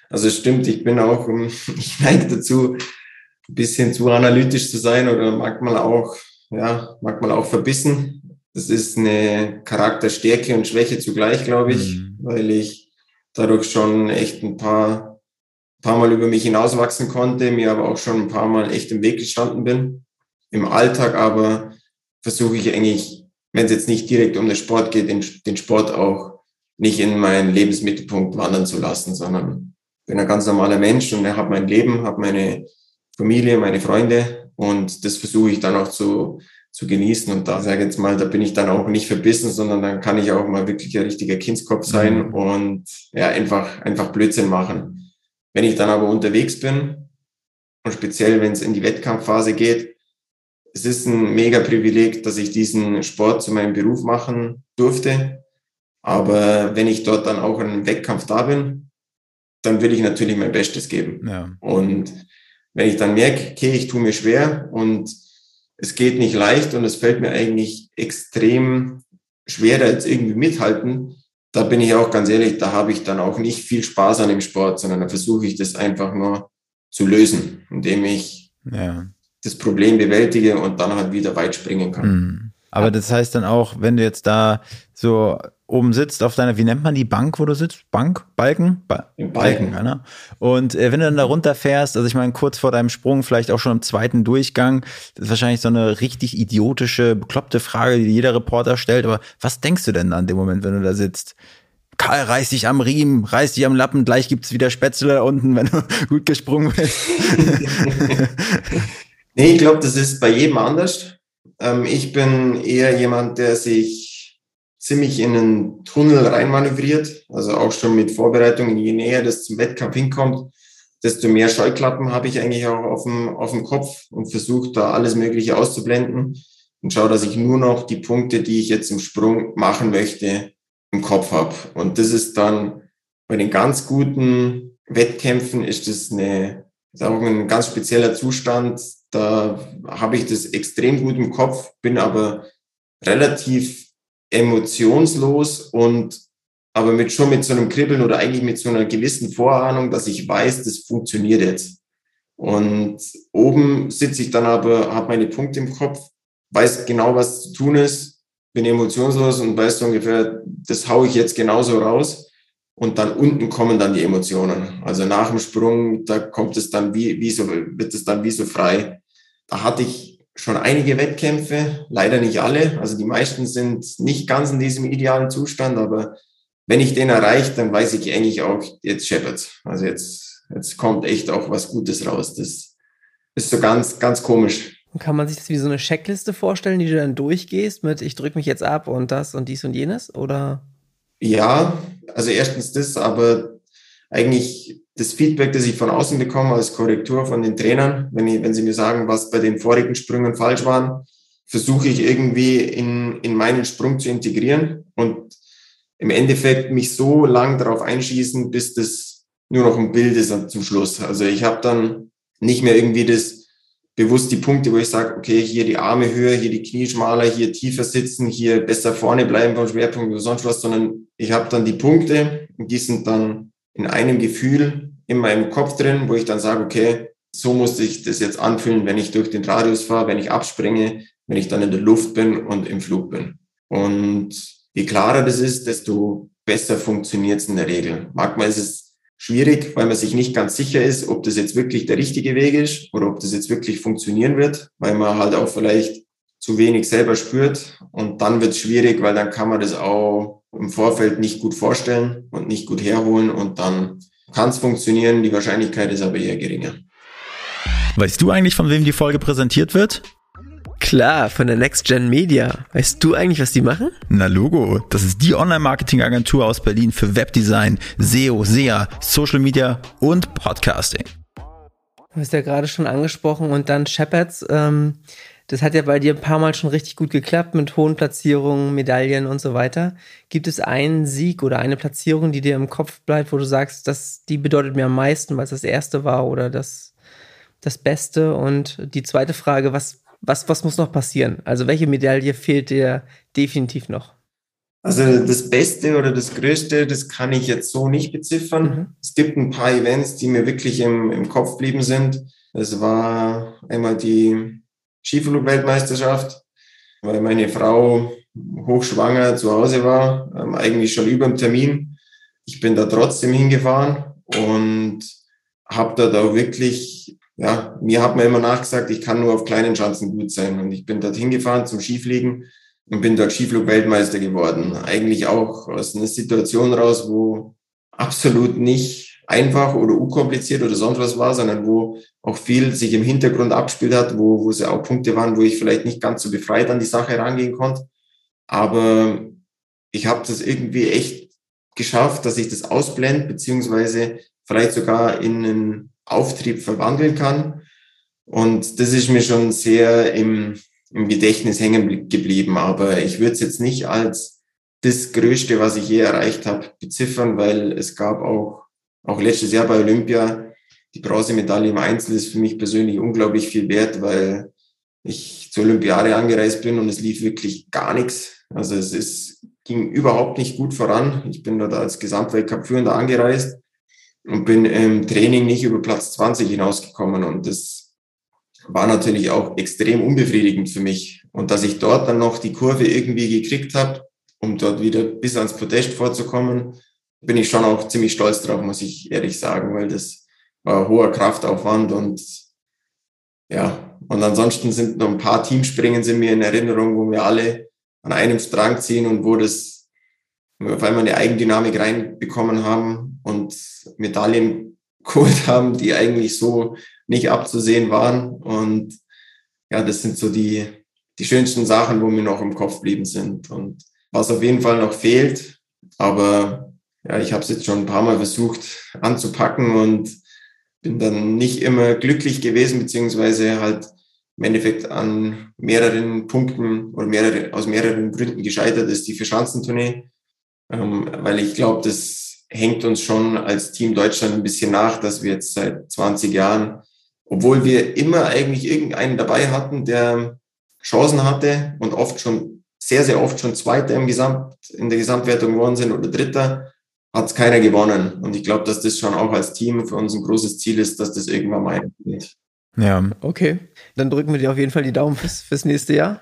Also es stimmt, ich bin auch, [laughs] ich neige dazu, ein bisschen zu analytisch zu sein oder manchmal auch ja, manchmal auch verbissen. Das ist eine Charakterstärke und Schwäche zugleich, glaube ich, mhm. weil ich dadurch schon echt ein paar, paar Mal über mich hinauswachsen konnte, mir aber auch schon ein paar Mal echt im Weg gestanden bin. Im Alltag aber versuche ich eigentlich, wenn es jetzt nicht direkt um den Sport geht, den, den Sport auch nicht in meinen Lebensmittelpunkt wandern zu lassen, sondern bin ein ganz normaler Mensch und ich habe mein Leben, habe meine Familie, meine Freunde und das versuche ich dann auch zu, zu genießen. Und da sage ich jetzt mal, da bin ich dann auch nicht verbissen, sondern dann kann ich auch mal wirklich ein richtiger Kindskopf sein mhm. und ja, einfach, einfach Blödsinn machen. Wenn ich dann aber unterwegs bin und speziell, wenn es in die Wettkampfphase geht, es ist ein mega Privileg, dass ich diesen Sport zu meinem Beruf machen durfte. Aber wenn ich dort dann auch in einem Wettkampf da bin, dann will ich natürlich mein Bestes geben. Ja. Und wenn ich dann merke, okay, ich tue mir schwer und es geht nicht leicht und es fällt mir eigentlich extrem schwer, da jetzt irgendwie mithalten, da bin ich auch ganz ehrlich, da habe ich dann auch nicht viel Spaß an dem Sport, sondern da versuche ich das einfach nur zu lösen, indem ich ja. das Problem bewältige und dann halt wieder weit springen kann. Mhm. Aber das heißt dann auch, wenn du jetzt da so oben sitzt auf deiner, wie nennt man die Bank, wo du sitzt? Bank? Balken? Ba Balken, Balken ne? Und äh, wenn du dann da runterfährst, also ich meine, kurz vor deinem Sprung, vielleicht auch schon im zweiten Durchgang, das ist wahrscheinlich so eine richtig idiotische, bekloppte Frage, die jeder Reporter stellt, aber was denkst du denn an dem Moment, wenn du da sitzt? Karl, reiß dich am Riemen, reiß dich am Lappen, gleich gibt's wieder Spätzle da unten, [laughs] wenn du gut gesprungen bist. [laughs] nee, ich glaube, das ist bei jedem anders. Ähm, ich bin eher jemand, der sich ziemlich in einen Tunnel reinmanövriert, also auch schon mit Vorbereitungen. Je näher das zum Wettkampf hinkommt, desto mehr Scheuklappen habe ich eigentlich auch auf dem, auf dem Kopf und versuche da alles Mögliche auszublenden und schaue, dass ich nur noch die Punkte, die ich jetzt im Sprung machen möchte, im Kopf habe. Und das ist dann bei den ganz guten Wettkämpfen ist das eine, ist auch ein ganz spezieller Zustand, da habe ich das extrem gut im Kopf, bin aber relativ emotionslos und aber mit schon mit so einem Kribbeln oder eigentlich mit so einer gewissen Vorahnung, dass ich weiß, das funktioniert jetzt. Und oben sitze ich dann aber, habe meine Punkte im Kopf, weiß genau, was zu tun ist, bin emotionslos und weiß so ungefähr, das haue ich jetzt genauso raus. Und dann unten kommen dann die Emotionen. Also nach dem Sprung, da kommt es dann wie, wie so, wird es dann wie so frei. Da hatte ich schon einige Wettkämpfe, leider nicht alle. Also die meisten sind nicht ganz in diesem idealen Zustand, aber wenn ich den erreiche, dann weiß ich eigentlich auch, jetzt scheppert's. Also jetzt, jetzt kommt echt auch was Gutes raus. Das ist so ganz, ganz komisch. Kann man sich das wie so eine Checkliste vorstellen, die du dann durchgehst mit, ich drücke mich jetzt ab und das und dies und jenes? Oder? Ja, also erstens das, aber eigentlich das Feedback, das ich von außen bekomme als Korrektur von den Trainern, wenn, ich, wenn sie mir sagen, was bei den vorigen Sprüngen falsch waren, versuche ich irgendwie in, in meinen Sprung zu integrieren und im Endeffekt mich so lang darauf einschießen, bis das nur noch ein Bild ist zum Schluss. Also ich habe dann nicht mehr irgendwie das bewusst die Punkte, wo ich sage, okay, hier die Arme höher, hier die Knie schmaler, hier tiefer sitzen, hier besser vorne bleiben vom Schwerpunkt oder sonst was, sondern ich habe dann die Punkte und die sind dann in einem Gefühl in meinem Kopf drin, wo ich dann sage, okay, so muss ich das jetzt anfühlen, wenn ich durch den Radius fahre, wenn ich abspringe, wenn ich dann in der Luft bin und im Flug bin. Und je klarer das ist, desto besser funktioniert es in der Regel. Manchmal ist es schwierig, weil man sich nicht ganz sicher ist, ob das jetzt wirklich der richtige Weg ist oder ob das jetzt wirklich funktionieren wird, weil man halt auch vielleicht zu wenig selber spürt. Und dann wird es schwierig, weil dann kann man das auch im Vorfeld nicht gut vorstellen und nicht gut herholen und dann kann es funktionieren, die Wahrscheinlichkeit ist aber eher geringer. Weißt du eigentlich, von wem die Folge präsentiert wird? Klar, von der Next Gen Media. Weißt du eigentlich, was die machen? Na Logo, das ist die Online-Marketing-Agentur aus Berlin für Webdesign, SEO, SEA, Social Media und Podcasting. Du hast ja gerade schon angesprochen und dann Shepherds. Ähm, das hat ja bei dir ein paar Mal schon richtig gut geklappt mit hohen Platzierungen, Medaillen und so weiter. Gibt es einen Sieg oder eine Platzierung, die dir im Kopf bleibt, wo du sagst, dass die bedeutet mir am meisten, weil es das erste war oder das, das Beste? Und die zweite Frage, was was, was muss noch passieren? Also welche Medaille fehlt dir definitiv noch? Also das Beste oder das Größte, das kann ich jetzt so nicht beziffern. Mhm. Es gibt ein paar Events, die mir wirklich im, im Kopf geblieben sind. Es war einmal die Skiflug-Weltmeisterschaft, weil meine Frau hochschwanger zu Hause war, ähm, eigentlich schon über dem Termin. Ich bin da trotzdem hingefahren und habe da da wirklich ja, mir hat man immer nachgesagt, ich kann nur auf kleinen Schanzen gut sein. Und ich bin dort hingefahren zum Skifliegen und bin dort Skiflug-Weltmeister geworden. Eigentlich auch aus einer Situation raus, wo absolut nicht einfach oder unkompliziert oder sonst was war, sondern wo auch viel sich im Hintergrund abspielt hat, wo, wo es ja auch Punkte waren, wo ich vielleicht nicht ganz so befreit an die Sache rangehen konnte. Aber ich habe das irgendwie echt geschafft, dass ich das ausblende, beziehungsweise vielleicht sogar in einen Auftrieb verwandeln kann. Und das ist mir schon sehr im, im Gedächtnis hängen geblieben. Aber ich würde es jetzt nicht als das Größte, was ich je erreicht habe, beziffern, weil es gab auch, auch letztes Jahr bei Olympia, die Bronzemedaille im Einzel ist für mich persönlich unglaublich viel wert, weil ich zur Olympiade angereist bin und es lief wirklich gar nichts. Also es ist, ging überhaupt nicht gut voran. Ich bin dort als Gesamtweltcup-Führender angereist und bin im Training nicht über Platz 20 hinausgekommen. Und das war natürlich auch extrem unbefriedigend für mich. Und dass ich dort dann noch die Kurve irgendwie gekriegt habe, um dort wieder bis ans Podest vorzukommen, bin ich schon auch ziemlich stolz drauf, muss ich ehrlich sagen, weil das war hoher Kraftaufwand und ja, und ansonsten sind noch ein paar Teamspringen sind mir in Erinnerung, wo wir alle an einem Strang ziehen und wo das, auf einmal eine Eigendynamik reinbekommen haben, und Medaillen [laughs] geholt haben, die eigentlich so nicht abzusehen waren. Und ja, das sind so die, die schönsten Sachen, wo mir noch im Kopf geblieben sind. Und was auf jeden Fall noch fehlt, aber ja, ich habe es jetzt schon ein paar Mal versucht anzupacken und bin dann nicht immer glücklich gewesen, beziehungsweise halt im Endeffekt an mehreren Punkten oder mehrere, aus mehreren Gründen gescheitert ist, die Verschanzentournee. Ähm, weil ich glaube, das hängt uns schon als Team Deutschland ein bisschen nach, dass wir jetzt seit 20 Jahren, obwohl wir immer eigentlich irgendeinen dabei hatten, der Chancen hatte und oft schon, sehr, sehr oft schon Zweiter im Gesamt, in der Gesamtwertung geworden sind oder Dritter, hat es keiner gewonnen. Und ich glaube, dass das schon auch als Team für uns ein großes Ziel ist, dass das irgendwann mal geht. Ja. Okay. Dann drücken wir dir auf jeden Fall die Daumen fürs, fürs nächste Jahr.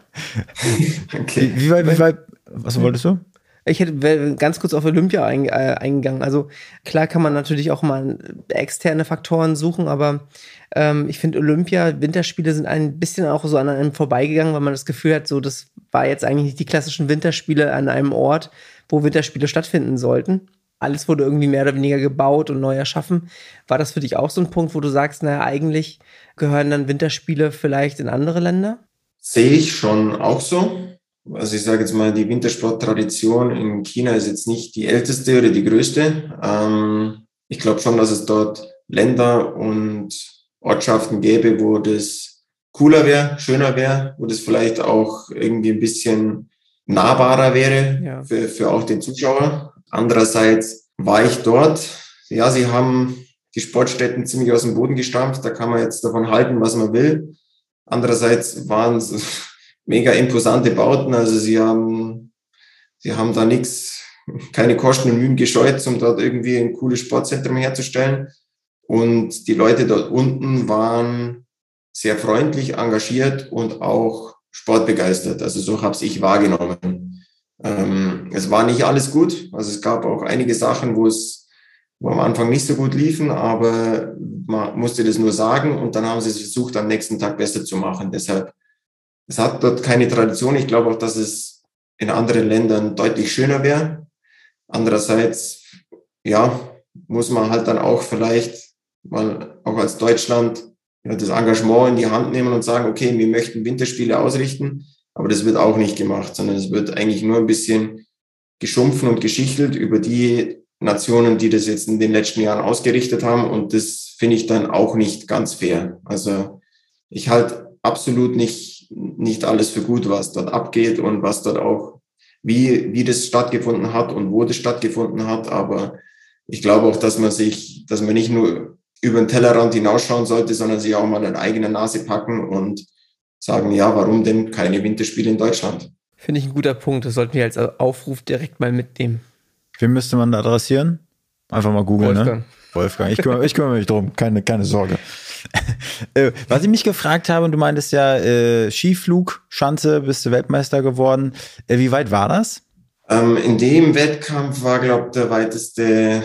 [laughs] okay. Wie, wie weit, wie weit, was wolltest du? Ich hätte ganz kurz auf Olympia ein, äh, eingegangen. Also klar kann man natürlich auch mal externe Faktoren suchen, aber ähm, ich finde Olympia, Winterspiele sind ein bisschen auch so an einem vorbeigegangen, weil man das Gefühl hat, so das war jetzt eigentlich nicht die klassischen Winterspiele an einem Ort, wo Winterspiele stattfinden sollten. Alles wurde irgendwie mehr oder weniger gebaut und neu erschaffen. War das für dich auch so ein Punkt, wo du sagst, naja, eigentlich gehören dann Winterspiele vielleicht in andere Länder? Sehe ich schon auch so also ich sage jetzt mal, die Wintersporttradition in China ist jetzt nicht die älteste oder die größte. Ähm, ich glaube schon, dass es dort Länder und Ortschaften gäbe, wo das cooler wäre, schöner wäre, wo das vielleicht auch irgendwie ein bisschen nahbarer wäre ja. für, für auch den Zuschauer. Andererseits war ich dort. Ja, sie haben die Sportstätten ziemlich aus dem Boden gestampft. Da kann man jetzt davon halten, was man will. Andererseits waren es [laughs] mega imposante Bauten. Also sie haben, sie haben da nichts, [laughs] keine Kosten und Mühen gescheut, um dort irgendwie ein cooles Sportzentrum herzustellen. Und die Leute dort unten waren sehr freundlich, engagiert und auch sportbegeistert. Also so habe ich wahrgenommen. Ähm, es war nicht alles gut. Also es gab auch einige Sachen, wo es am Anfang nicht so gut liefen, aber man musste das nur sagen und dann haben sie es versucht, am nächsten Tag besser zu machen. Deshalb, es hat dort keine Tradition. Ich glaube auch, dass es in anderen Ländern deutlich schöner wäre. Andererseits, ja, muss man halt dann auch vielleicht mal auch als Deutschland ja, das Engagement in die Hand nehmen und sagen, okay, wir möchten Winterspiele ausrichten, aber das wird auch nicht gemacht, sondern es wird eigentlich nur ein bisschen geschumpfen und geschichtelt über die Nationen, die das jetzt in den letzten Jahren ausgerichtet haben. Und das finde ich dann auch nicht ganz fair. Also ich halte absolut nicht, nicht alles für gut, was dort abgeht und was dort auch, wie, wie das stattgefunden hat und wo das stattgefunden hat. Aber ich glaube auch, dass man sich, dass man nicht nur über den Tellerrand hinausschauen sollte, sondern sich auch mal an eigene Nase packen und sagen, ja, warum denn keine Winterspiele in Deutschland? Finde ich ein guter Punkt. Das sollten wir als Aufruf direkt mal mitnehmen. Wen müsste man da adressieren? Einfach mal googeln, ne? Wolfgang. Ich kümmere, ich kümmere mich drum, keine, keine Sorge. [laughs] äh, was ich mich gefragt habe, und du meintest ja, äh, Skiflug, Schanze, bist du Weltmeister geworden. Äh, wie weit war das? Ähm, in dem Wettkampf war, glaube ich, der weiteste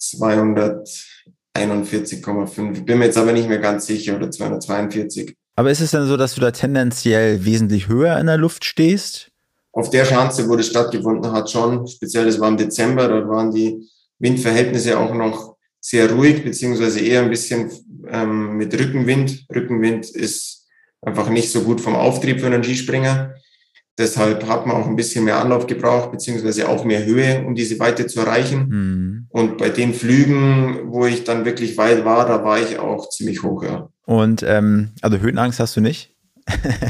241,5. Bin mir jetzt aber nicht mehr ganz sicher, oder 242. Aber ist es denn so, dass du da tendenziell wesentlich höher in der Luft stehst? auf der Schanze, wo das stattgefunden hat, schon. Speziell, das war im Dezember, dort waren die Windverhältnisse auch noch sehr ruhig, beziehungsweise eher ein bisschen ähm, mit Rückenwind. Rückenwind ist einfach nicht so gut vom Auftrieb für einen Skispringer. Deshalb hat man auch ein bisschen mehr Anlauf gebraucht, beziehungsweise auch mehr Höhe, um diese Weite zu erreichen. Mhm. Und bei den Flügen, wo ich dann wirklich weit war, da war ich auch ziemlich hoch, ja. Und ähm, also Höhenangst hast du nicht?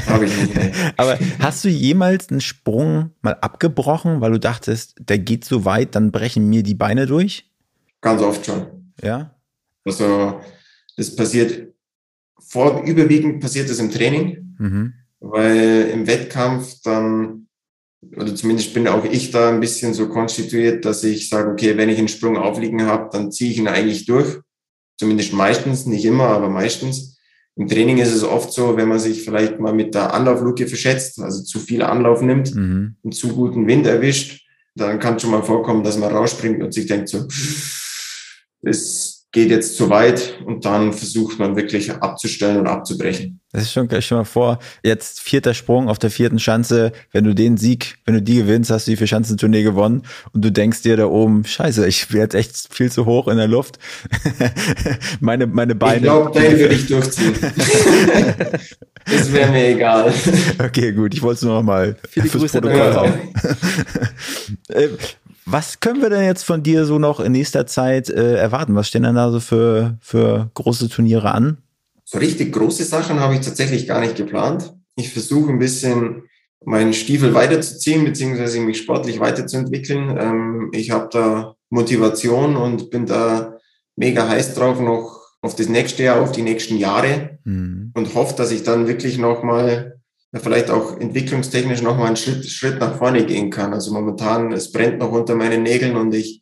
Habe ich nicht. [laughs] Aber hast du jemals einen Sprung mal abgebrochen, weil du dachtest, der geht so weit, dann brechen mir die Beine durch? Ganz oft schon. Ja. Also das passiert vor überwiegend passiert das im Training, mhm. weil im Wettkampf dann oder zumindest bin auch ich da ein bisschen so konstituiert, dass ich sage, okay, wenn ich einen Sprung aufliegen habe, dann ziehe ich ihn eigentlich durch. Zumindest meistens, nicht immer, aber meistens. Im Training ist es oft so, wenn man sich vielleicht mal mit der Anlaufluke verschätzt, also zu viel Anlauf nimmt mhm. und zu guten Wind erwischt, dann kann schon mal vorkommen, dass man rausspringt und sich denkt so, das geht jetzt zu weit und dann versucht man wirklich abzustellen und abzubrechen. Das ist schon, stell mal vor, jetzt vierter Sprung auf der vierten Schanze, wenn du den Sieg, wenn du die gewinnst, hast du die Vier-Schanzentournee gewonnen und du denkst dir da oben, scheiße, ich bin jetzt echt viel zu hoch in der Luft. [laughs] meine, meine Beine. Ich glaube, den würde ich durchziehen. [laughs] das wäre mir egal. Okay, gut, ich wollte es nur noch mal Viele fürs Grüße Protokoll haben. [laughs] Was können wir denn jetzt von dir so noch in nächster Zeit äh, erwarten? Was stehen denn da so für, für große Turniere an? So richtig große Sachen habe ich tatsächlich gar nicht geplant. Ich versuche ein bisschen meinen Stiefel weiterzuziehen, beziehungsweise mich sportlich weiterzuentwickeln. Ähm, ich habe da Motivation und bin da mega heiß drauf, noch auf das nächste Jahr, auf die nächsten Jahre mhm. und hoffe, dass ich dann wirklich nochmal vielleicht auch entwicklungstechnisch nochmal einen Schritt, Schritt nach vorne gehen kann. Also momentan, es brennt noch unter meinen Nägeln und ich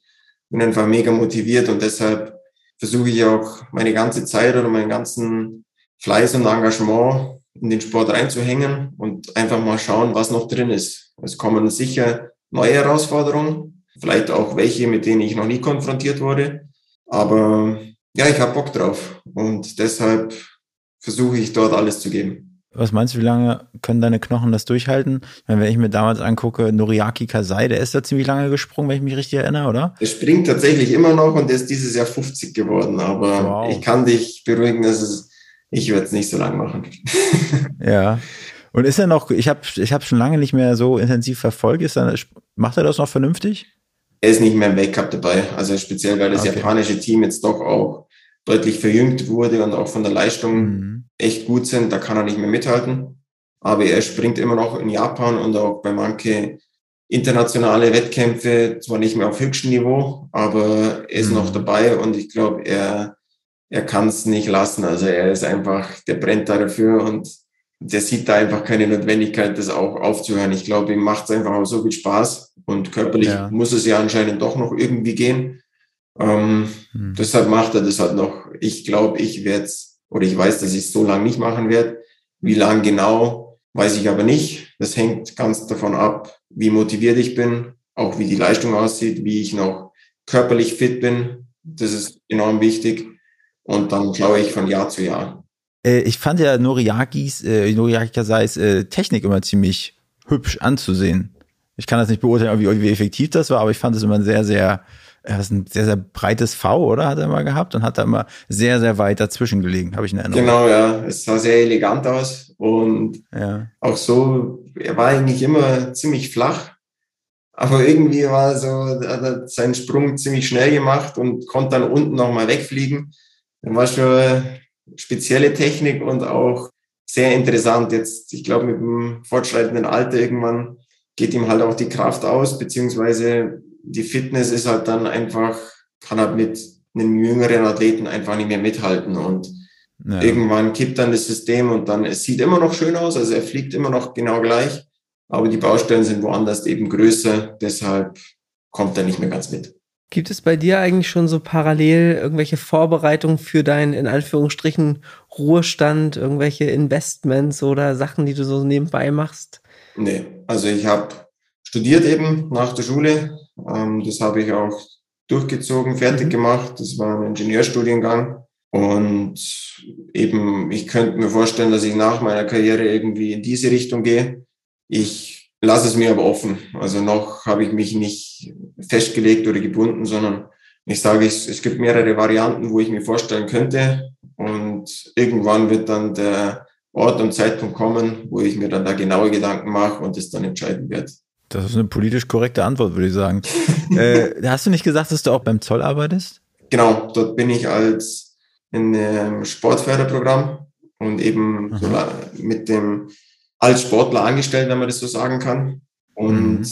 bin einfach mega motiviert und deshalb versuche ich auch meine ganze Zeit oder meinen ganzen Fleiß und Engagement in den Sport reinzuhängen und einfach mal schauen, was noch drin ist. Es kommen sicher neue Herausforderungen, vielleicht auch welche, mit denen ich noch nie konfrontiert wurde. Aber ja, ich habe Bock drauf und deshalb versuche ich dort alles zu geben. Was meinst du, wie lange können deine Knochen das durchhalten? Wenn ich mir damals angucke, Noriaki Kasai, der ist da ziemlich lange gesprungen, wenn ich mich richtig erinnere, oder? Er springt tatsächlich immer noch und der ist dieses Jahr 50 geworden. Aber wow. ich kann dich beruhigen, dass es, ich werde es nicht so lang machen. [laughs] ja. Und ist er noch, ich habe ich hab schon lange nicht mehr so intensiv verfolgt, ist er, macht er das noch vernünftig? Er ist nicht mehr im Weltcup dabei. Also speziell, weil das okay. japanische Team jetzt doch auch deutlich verjüngt wurde und auch von der Leistung mhm. echt gut sind, da kann er nicht mehr mithalten. Aber er springt immer noch in Japan und auch bei manche internationale Wettkämpfe, zwar nicht mehr auf höchstem Niveau, aber er ist mhm. noch dabei und ich glaube, er, er kann es nicht lassen. Also er ist einfach, der brennt da dafür und der sieht da einfach keine Notwendigkeit, das auch aufzuhören. Ich glaube, ihm macht es einfach auch so viel Spaß und körperlich ja. muss es ja anscheinend doch noch irgendwie gehen. Ähm, hm. Deshalb macht er das halt noch. Ich glaube, ich werde es, oder ich weiß, dass ich es so lange nicht machen werde. Wie lang genau, weiß ich aber nicht. Das hängt ganz davon ab, wie motiviert ich bin, auch wie die Leistung aussieht, wie ich noch körperlich fit bin. Das ist enorm wichtig. Und dann schaue ich von Jahr zu Jahr. Äh, ich fand ja Noriakis, äh, Noriaki Kasais äh, Technik immer ziemlich hübsch anzusehen. Ich kann das nicht beurteilen, wie, wie effektiv das war, aber ich fand es immer sehr, sehr er hat ein sehr, sehr breites V, oder? Hat er mal gehabt und hat da immer sehr, sehr weit dazwischen gelegen, habe ich in Erinnerung. Genau, ja. Es sah sehr elegant aus und ja. auch so, er war eigentlich immer ziemlich flach, aber irgendwie war so, hat er seinen Sprung ziemlich schnell gemacht und konnte dann unten nochmal wegfliegen. Dann war schon spezielle Technik und auch sehr interessant. Jetzt, ich glaube, mit dem fortschreitenden Alter irgendwann geht ihm halt auch die Kraft aus, beziehungsweise die Fitness ist halt dann einfach, kann halt mit einem jüngeren Athleten einfach nicht mehr mithalten und ja. irgendwann kippt dann das System und dann, es sieht immer noch schön aus, also er fliegt immer noch genau gleich, aber die Baustellen sind woanders eben größer, deshalb kommt er nicht mehr ganz mit. Gibt es bei dir eigentlich schon so parallel irgendwelche Vorbereitungen für deinen, in Anführungsstrichen, Ruhestand, irgendwelche Investments oder Sachen, die du so nebenbei machst? Nee, also ich habe studiert eben nach der Schule, ähm, das habe ich auch durchgezogen, fertig mhm. gemacht. Das war ein Ingenieurstudiengang. Und eben, ich könnte mir vorstellen, dass ich nach meiner Karriere irgendwie in diese Richtung gehe. Ich lasse es mir aber offen. Also noch habe ich mich nicht festgelegt oder gebunden, sondern ich sage, es, es gibt mehrere Varianten, wo ich mir vorstellen könnte. Und irgendwann wird dann der Ort und Zeitpunkt kommen, wo ich mir dann da genaue Gedanken mache und es dann entscheiden werde. Das ist eine politisch korrekte Antwort, würde ich sagen. [laughs] äh, hast du nicht gesagt, dass du auch beim Zoll arbeitest? Genau, dort bin ich als in einem Sportförderprogramm und eben so mit dem als Sportler angestellt, wenn man das so sagen kann. Und mhm.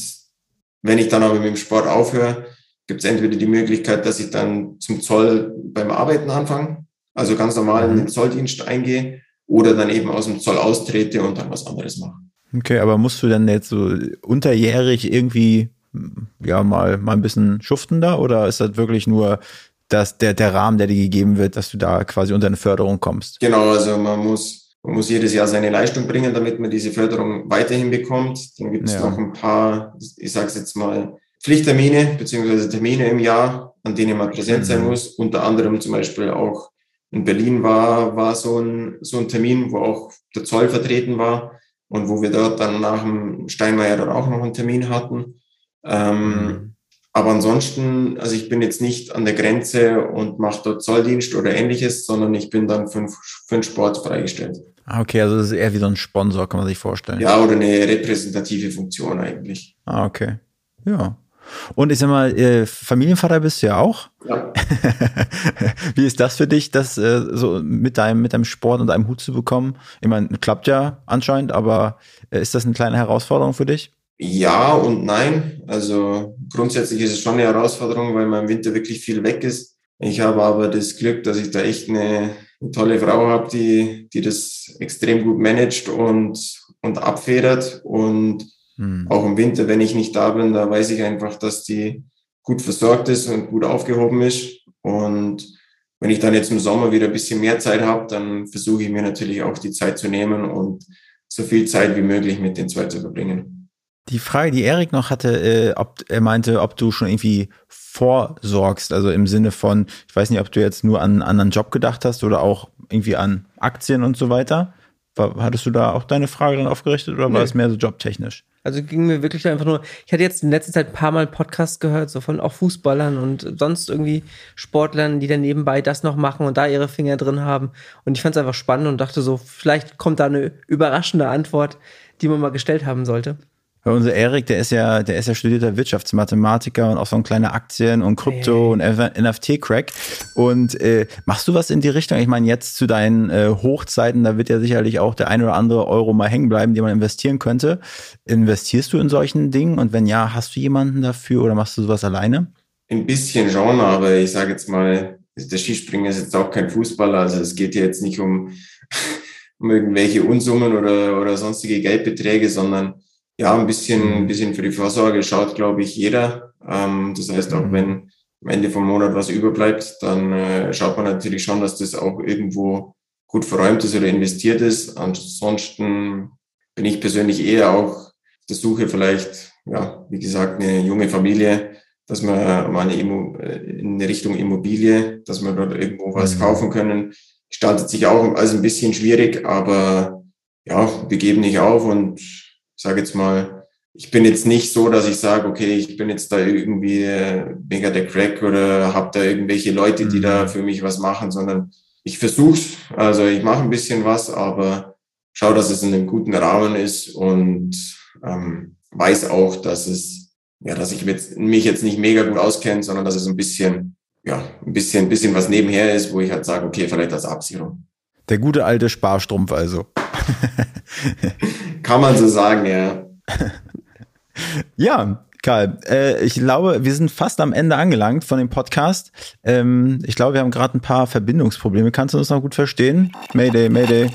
wenn ich dann aber mit dem Sport aufhöre, gibt es entweder die Möglichkeit, dass ich dann zum Zoll beim Arbeiten anfange, also ganz normal in den mhm. Zolldienst eingehe, oder dann eben aus dem Zoll austrete und dann was anderes mache. Okay, aber musst du dann jetzt so unterjährig irgendwie ja mal, mal ein bisschen schuften da oder ist das wirklich nur das, der, der Rahmen, der dir gegeben wird, dass du da quasi unter eine Förderung kommst? Genau, also man muss, man muss jedes Jahr seine Leistung bringen, damit man diese Förderung weiterhin bekommt. Dann gibt es ja. noch ein paar, ich sage es jetzt mal, Pflichttermine beziehungsweise Termine im Jahr, an denen man präsent sein mhm. muss. Unter anderem zum Beispiel auch in Berlin war, war so ein, so ein Termin, wo auch der Zoll vertreten war und wo wir dort dann nach dem Steinmeier dann auch noch einen Termin hatten. Ähm, mhm. Aber ansonsten, also ich bin jetzt nicht an der Grenze und mache dort Zolldienst oder ähnliches, sondern ich bin dann für, für den Sport freigestellt. Ah, okay, also das ist eher wie so ein Sponsor, kann man sich vorstellen. Ja, oder eine repräsentative Funktion eigentlich. Ah, okay. Ja. Und ich sag mal, äh, Familienvater bist du ja auch. Ja. [laughs] Wie ist das für dich, das äh, so mit deinem, mit deinem Sport und deinem Hut zu bekommen? Ich meine, klappt ja anscheinend, aber äh, ist das eine kleine Herausforderung für dich? Ja und nein. Also grundsätzlich ist es schon eine Herausforderung, weil man im Winter wirklich viel weg ist. Ich habe aber das Glück, dass ich da echt eine, eine tolle Frau habe, die, die das extrem gut managt und, und abfedert und hm. Auch im Winter, wenn ich nicht da bin, da weiß ich einfach, dass die gut versorgt ist und gut aufgehoben ist. Und wenn ich dann jetzt im Sommer wieder ein bisschen mehr Zeit habe, dann versuche ich mir natürlich auch die Zeit zu nehmen und so viel Zeit wie möglich mit den zwei zu verbringen. Die Frage, die Erik noch hatte, äh, ob er meinte, ob du schon irgendwie vorsorgst, also im Sinne von, ich weiß nicht, ob du jetzt nur an einen anderen Job gedacht hast oder auch irgendwie an Aktien und so weiter. War, hattest du da auch deine Frage dann aufgerichtet oder nee. war es mehr so jobtechnisch? Also ging mir wirklich einfach nur, ich hatte jetzt in letzter Zeit ein paar Mal Podcasts gehört, so von auch Fußballern und sonst irgendwie Sportlern, die dann nebenbei das noch machen und da ihre Finger drin haben. Und ich fand es einfach spannend und dachte so, vielleicht kommt da eine überraschende Antwort, die man mal gestellt haben sollte. Weil unser Erik, der ist ja, der ist ja studierter Wirtschaftsmathematiker und auch so ein kleiner Aktien- und Krypto- hey. und NFT-Crack. Und äh, machst du was in die Richtung? Ich meine, jetzt zu deinen äh, Hochzeiten, da wird ja sicherlich auch der ein oder andere Euro mal hängen bleiben, den man investieren könnte. Investierst du in solchen Dingen? Und wenn ja, hast du jemanden dafür oder machst du sowas alleine? Ein bisschen schon, aber ich sage jetzt mal, der Skispringer ist jetzt auch kein Fußballer, also es geht ja jetzt nicht um, [laughs] um irgendwelche Unsummen oder, oder sonstige Geldbeträge, sondern ja, ein bisschen, ein bisschen für die Vorsorge schaut, glaube ich, jeder. Ähm, das heißt, auch mhm. wenn am Ende vom Monat was überbleibt, dann äh, schaut man natürlich schon, dass das auch irgendwo gut verräumt ist oder investiert ist. Ansonsten bin ich persönlich eher auch auf der Suche vielleicht, ja, wie gesagt, eine junge Familie, dass man mal eine Immo äh, in Richtung Immobilie, dass wir dort irgendwo was mhm. kaufen können. Gestaltet sich auch als ein bisschen schwierig, aber ja, wir geben nicht auf und sage jetzt mal, ich bin jetzt nicht so, dass ich sage, okay, ich bin jetzt da irgendwie mega der Crack oder habe da irgendwelche Leute, die mhm. da für mich was machen, sondern ich versuch's. Also ich mache ein bisschen was, aber schaue, dass es in einem guten Rahmen ist und ähm, weiß auch, dass es, ja, dass ich mich jetzt nicht mega gut auskenne, sondern dass es ein bisschen, ja, ein bisschen, ein bisschen was nebenher ist, wo ich halt sage, okay, vielleicht als Absicherung. Der gute alte Sparstrumpf also. [laughs] Kann man so sagen, ja. ja, Karl, äh, ich glaube, wir sind fast am Ende angelangt von dem Podcast. Ähm, ich glaube, wir haben gerade ein paar Verbindungsprobleme. Kannst du uns noch gut verstehen? Mayday, Mayday.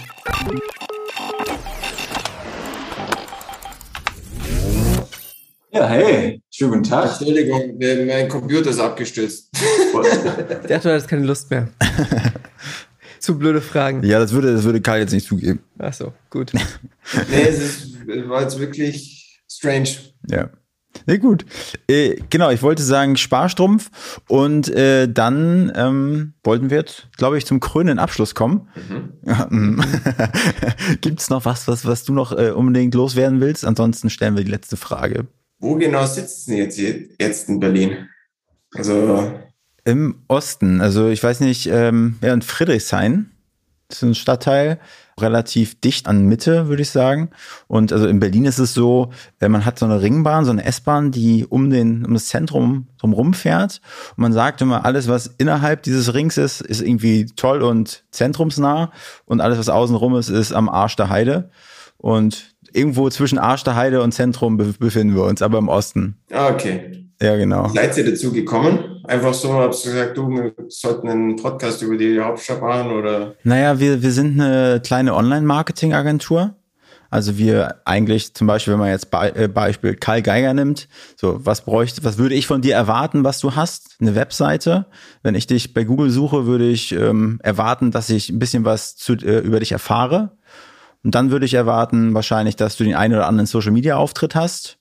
Ja, hey, schönen guten Tag. Entschuldigung, mein Computer ist abgestürzt. [laughs] Der hat jetzt keine Lust mehr. [laughs] Zu blöde Fragen. Ja, das würde, das würde Kai jetzt nicht zugeben. Ach so, gut. [laughs] nee, es ist, war jetzt wirklich strange. Ja. Nee, gut. Äh, genau, ich wollte sagen Sparstrumpf und äh, dann ähm, wollten wir jetzt, glaube ich, zum krönenden Abschluss kommen. Mhm. [laughs] Gibt es noch was, was, was du noch äh, unbedingt loswerden willst? Ansonsten stellen wir die letzte Frage. Wo genau sitzt denn jetzt, jetzt in Berlin? Also im Osten, also ich weiß nicht, ähm, ja, in Friedrichshain, ist ein Stadtteil, relativ dicht an Mitte, würde ich sagen. Und also in Berlin ist es so, äh, man hat so eine Ringbahn, so eine S-Bahn, die um den, um das Zentrum drumherum fährt. Und man sagt immer, alles, was innerhalb dieses Rings ist, ist irgendwie toll und zentrumsnah. Und alles, was außenrum ist, ist am Arsch der Heide. Und irgendwo zwischen Arsch der Heide und Zentrum befinden wir uns, aber im Osten. Ah, okay. Ja, genau. Seid ihr dazu gekommen? Einfach so, hast du gesagt, du, wir sollten einen Podcast über die Hauptstadt machen oder? Naja, wir, wir sind eine kleine Online-Marketing-Agentur. Also wir eigentlich zum Beispiel, wenn man jetzt Be äh, Beispiel Karl Geiger nimmt, so was bräuchte, was würde ich von dir erwarten, was du hast? Eine Webseite. Wenn ich dich bei Google suche, würde ich ähm, erwarten, dass ich ein bisschen was zu, äh, über dich erfahre. Und dann würde ich erwarten, wahrscheinlich, dass du den einen oder anderen Social Media Auftritt hast.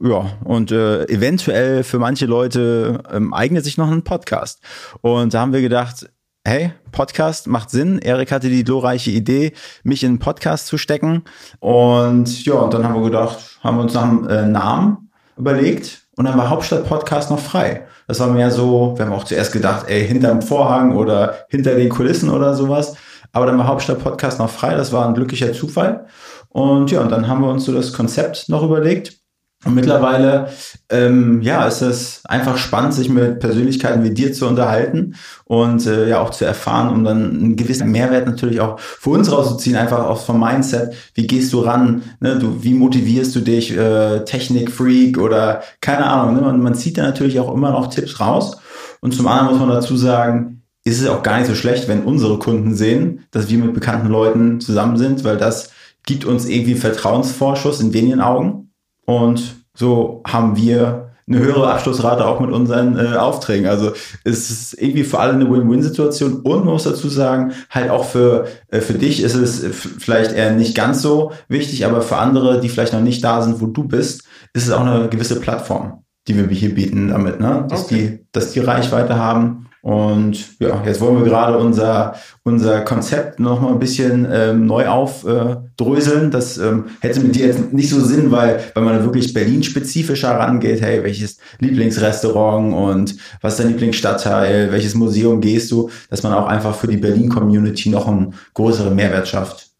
Ja, und äh, eventuell für manche Leute ähm, eignet sich noch ein Podcast. Und da haben wir gedacht, hey, Podcast macht Sinn. Erik hatte die glorreiche Idee, mich in einen Podcast zu stecken. Und ja, und dann haben wir gedacht, haben wir uns nach einem äh, Namen überlegt. Und dann war Hauptstadt Podcast noch frei. Das war mehr so, wir haben auch zuerst gedacht, ey, hinterm Vorhang oder hinter den Kulissen oder sowas. Aber dann war Hauptstadt Podcast noch frei. Das war ein glücklicher Zufall. Und ja, und dann haben wir uns so das Konzept noch überlegt. Und mittlerweile, ähm, ja, ist es einfach spannend, sich mit Persönlichkeiten wie dir zu unterhalten und äh, ja auch zu erfahren, um dann einen gewissen Mehrwert natürlich auch für uns rauszuziehen, einfach auch vom Mindset. Wie gehst du ran? Ne? Du, wie motivierst du dich? Äh, Technik-Freak oder keine Ahnung. Ne? Man, man zieht da natürlich auch immer noch Tipps raus. Und zum anderen muss man dazu sagen, ist es auch gar nicht so schlecht, wenn unsere Kunden sehen, dass wir mit bekannten Leuten zusammen sind, weil das gibt uns irgendwie Vertrauensvorschuss in wenigen Augen. Und so haben wir eine höhere Abschlussrate auch mit unseren äh, Aufträgen. Also es ist irgendwie für alle eine Win-Win-Situation und man muss dazu sagen, halt auch für, äh, für dich ist es vielleicht eher nicht ganz so wichtig, aber für andere, die vielleicht noch nicht da sind, wo du bist, ist es auch eine gewisse Plattform, die wir hier bieten damit, ne? dass, okay. die, dass die Reichweite haben Und ja, jetzt wollen wir gerade unser, unser Konzept noch mal ein bisschen ähm, neu aufdröseln. Äh, das ähm, hätte mit dir jetzt nicht so Sinn, weil, weil man wirklich Berlin-spezifischer rangeht. Hey, welches Lieblingsrestaurant und was ist dein Lieblingsstadtteil? Welches Museum gehst du? Dass man auch einfach für die Berlin-Community noch einen größeren Mehrwert schafft.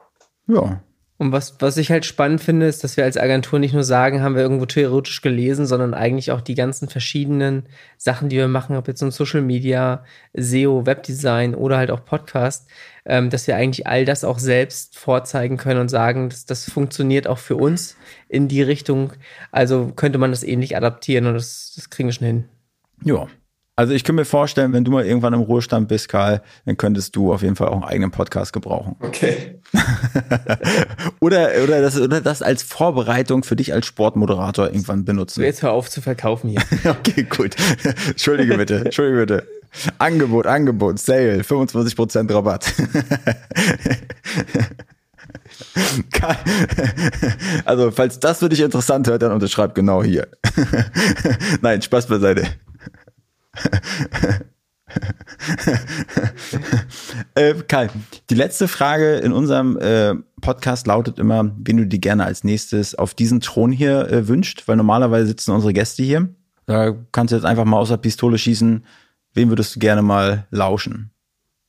Ja. Und was, was ich halt spannend finde, ist, dass wir als Agentur nicht nur sagen, haben wir irgendwo theoretisch gelesen, sondern eigentlich auch die ganzen verschiedenen Sachen, die wir machen, ob jetzt um Social Media, SEO, Webdesign oder halt auch Podcast, ähm, dass wir eigentlich all das auch selbst vorzeigen können und sagen, dass das funktioniert auch für uns in die Richtung. Also könnte man das ähnlich adaptieren und das, das kriegen wir schon hin. Ja, also ich könnte mir vorstellen, wenn du mal irgendwann im Ruhestand bist, Karl, dann könntest du auf jeden Fall auch einen eigenen Podcast gebrauchen. Okay. [laughs] oder, oder, das, oder das als Vorbereitung für dich als Sportmoderator irgendwann benutzen. jetzt hör auf zu verkaufen hier. [laughs] okay, gut. Entschuldige bitte, entschuldige bitte. Angebot, Angebot, Sale, 25% Rabatt. [laughs] also, falls das für dich interessant hört, dann unterschreib genau hier. Nein, Spaß beiseite. [laughs] äh, Kai, die letzte Frage in unserem äh, Podcast lautet immer, wen du dir gerne als nächstes auf diesen Thron hier äh, wünscht, weil normalerweise sitzen unsere Gäste hier. Da kannst du jetzt einfach mal aus der Pistole schießen. Wen würdest du gerne mal lauschen?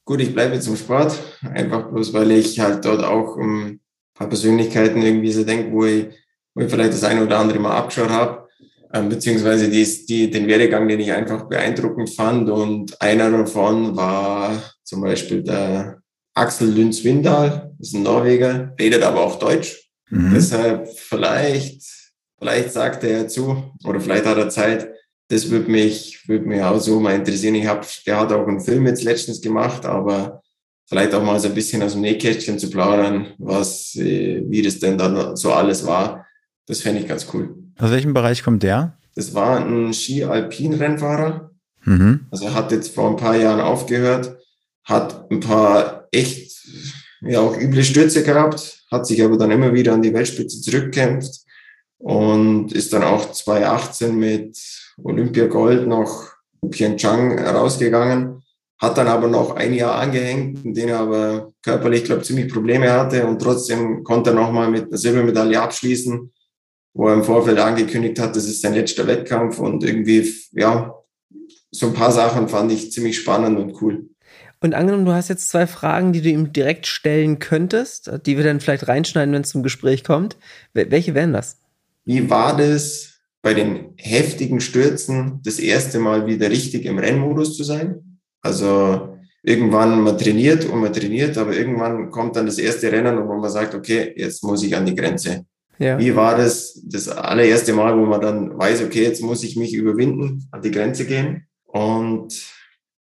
Gut, ich bleibe jetzt im Sport, einfach bloß, weil ich halt dort auch um, ein paar Persönlichkeiten irgendwie so denke, wo ich, wo ich vielleicht das eine oder andere mal abgeschaut habe ähm, beziehungsweise die, die, den Werdegang, den ich einfach beeindruckend fand. Und einer davon war zum Beispiel der Axel Lünz Windal, ist ein Norweger, redet aber auch Deutsch. Mhm. Deshalb vielleicht, vielleicht sagt er zu oder vielleicht hat er Zeit. Das würde mich, würde mich auch so mal interessieren. Ich habe, der hat auch einen Film jetzt letztens gemacht, aber vielleicht auch mal so ein bisschen aus dem Nähkästchen zu plaudern, was, äh, wie das denn dann so alles war. Das fände ich ganz cool. Aus welchem Bereich kommt der? Das war ein Ski-Alpin-Rennfahrer. Mhm. Also er hat jetzt vor ein paar Jahren aufgehört, hat ein paar echt, ja auch üble Stürze gehabt, hat sich aber dann immer wieder an die Weltspitze zurückkämpft und ist dann auch 2018 mit Olympia Gold nach Pyeongchang rausgegangen, hat dann aber noch ein Jahr angehängt, in dem er aber körperlich, glaube ziemlich Probleme hatte und trotzdem konnte er nochmal mit einer Silbermedaille abschließen wo er im Vorfeld angekündigt hat, das ist sein letzter Wettkampf und irgendwie, ja, so ein paar Sachen fand ich ziemlich spannend und cool. Und angenommen, du hast jetzt zwei Fragen, die du ihm direkt stellen könntest, die wir dann vielleicht reinschneiden, wenn es zum Gespräch kommt. Welche wären das? Wie war das bei den heftigen Stürzen das erste Mal wieder richtig im Rennmodus zu sein? Also irgendwann man trainiert und man trainiert, aber irgendwann kommt dann das erste Rennen, wo man sagt, okay, jetzt muss ich an die Grenze. Ja. Wie war das das allererste Mal, wo man dann weiß, okay, jetzt muss ich mich überwinden, an die Grenze gehen? Und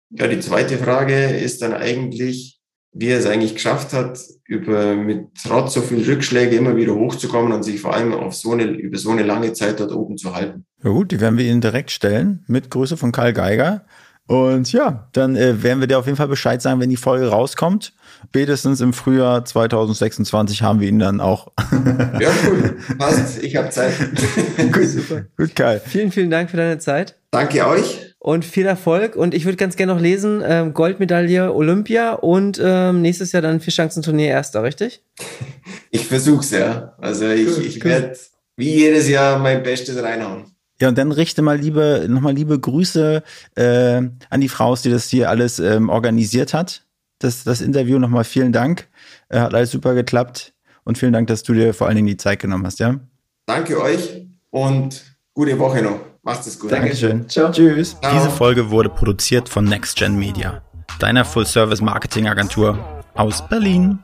ja, die zweite Frage ist dann eigentlich, wie er es eigentlich geschafft hat, über, mit trotz so viel Rückschläge immer wieder hochzukommen und sich vor allem auf so eine, über so eine lange Zeit dort oben zu halten. Ja gut, die werden wir Ihnen direkt stellen, mit Grüße von Karl Geiger. Und ja, dann äh, werden wir dir auf jeden Fall Bescheid sagen, wenn die Folge rauskommt. Spätestens im Frühjahr 2026 haben wir ihn dann auch. [laughs] ja, cool. Passt. Ich habe Zeit. [laughs] gut, super. Gut, Kai. Vielen, vielen Dank für deine Zeit. Danke euch. Und viel Erfolg. Und ich würde ganz gerne noch lesen, ähm, Goldmedaille Olympia und ähm, nächstes Jahr dann Vierschanzenturnier Erster, richtig? Ich versuch's, ja. Also ich, cool, ich cool. werde wie jedes Jahr mein Bestes reinhauen. Ja, und dann richte mal liebe, nochmal liebe Grüße äh, an die Frau, die das hier alles ähm, organisiert hat. Das, das Interview nochmal vielen Dank. Äh, hat alles super geklappt. Und vielen Dank, dass du dir vor allen Dingen die Zeit genommen hast, ja? Danke euch und gute Woche noch. Macht es gut. Dankeschön. Ciao. Tschüss. Ciao. Diese Folge wurde produziert von NextGen Media, deiner Full-Service-Marketing-Agentur aus Berlin.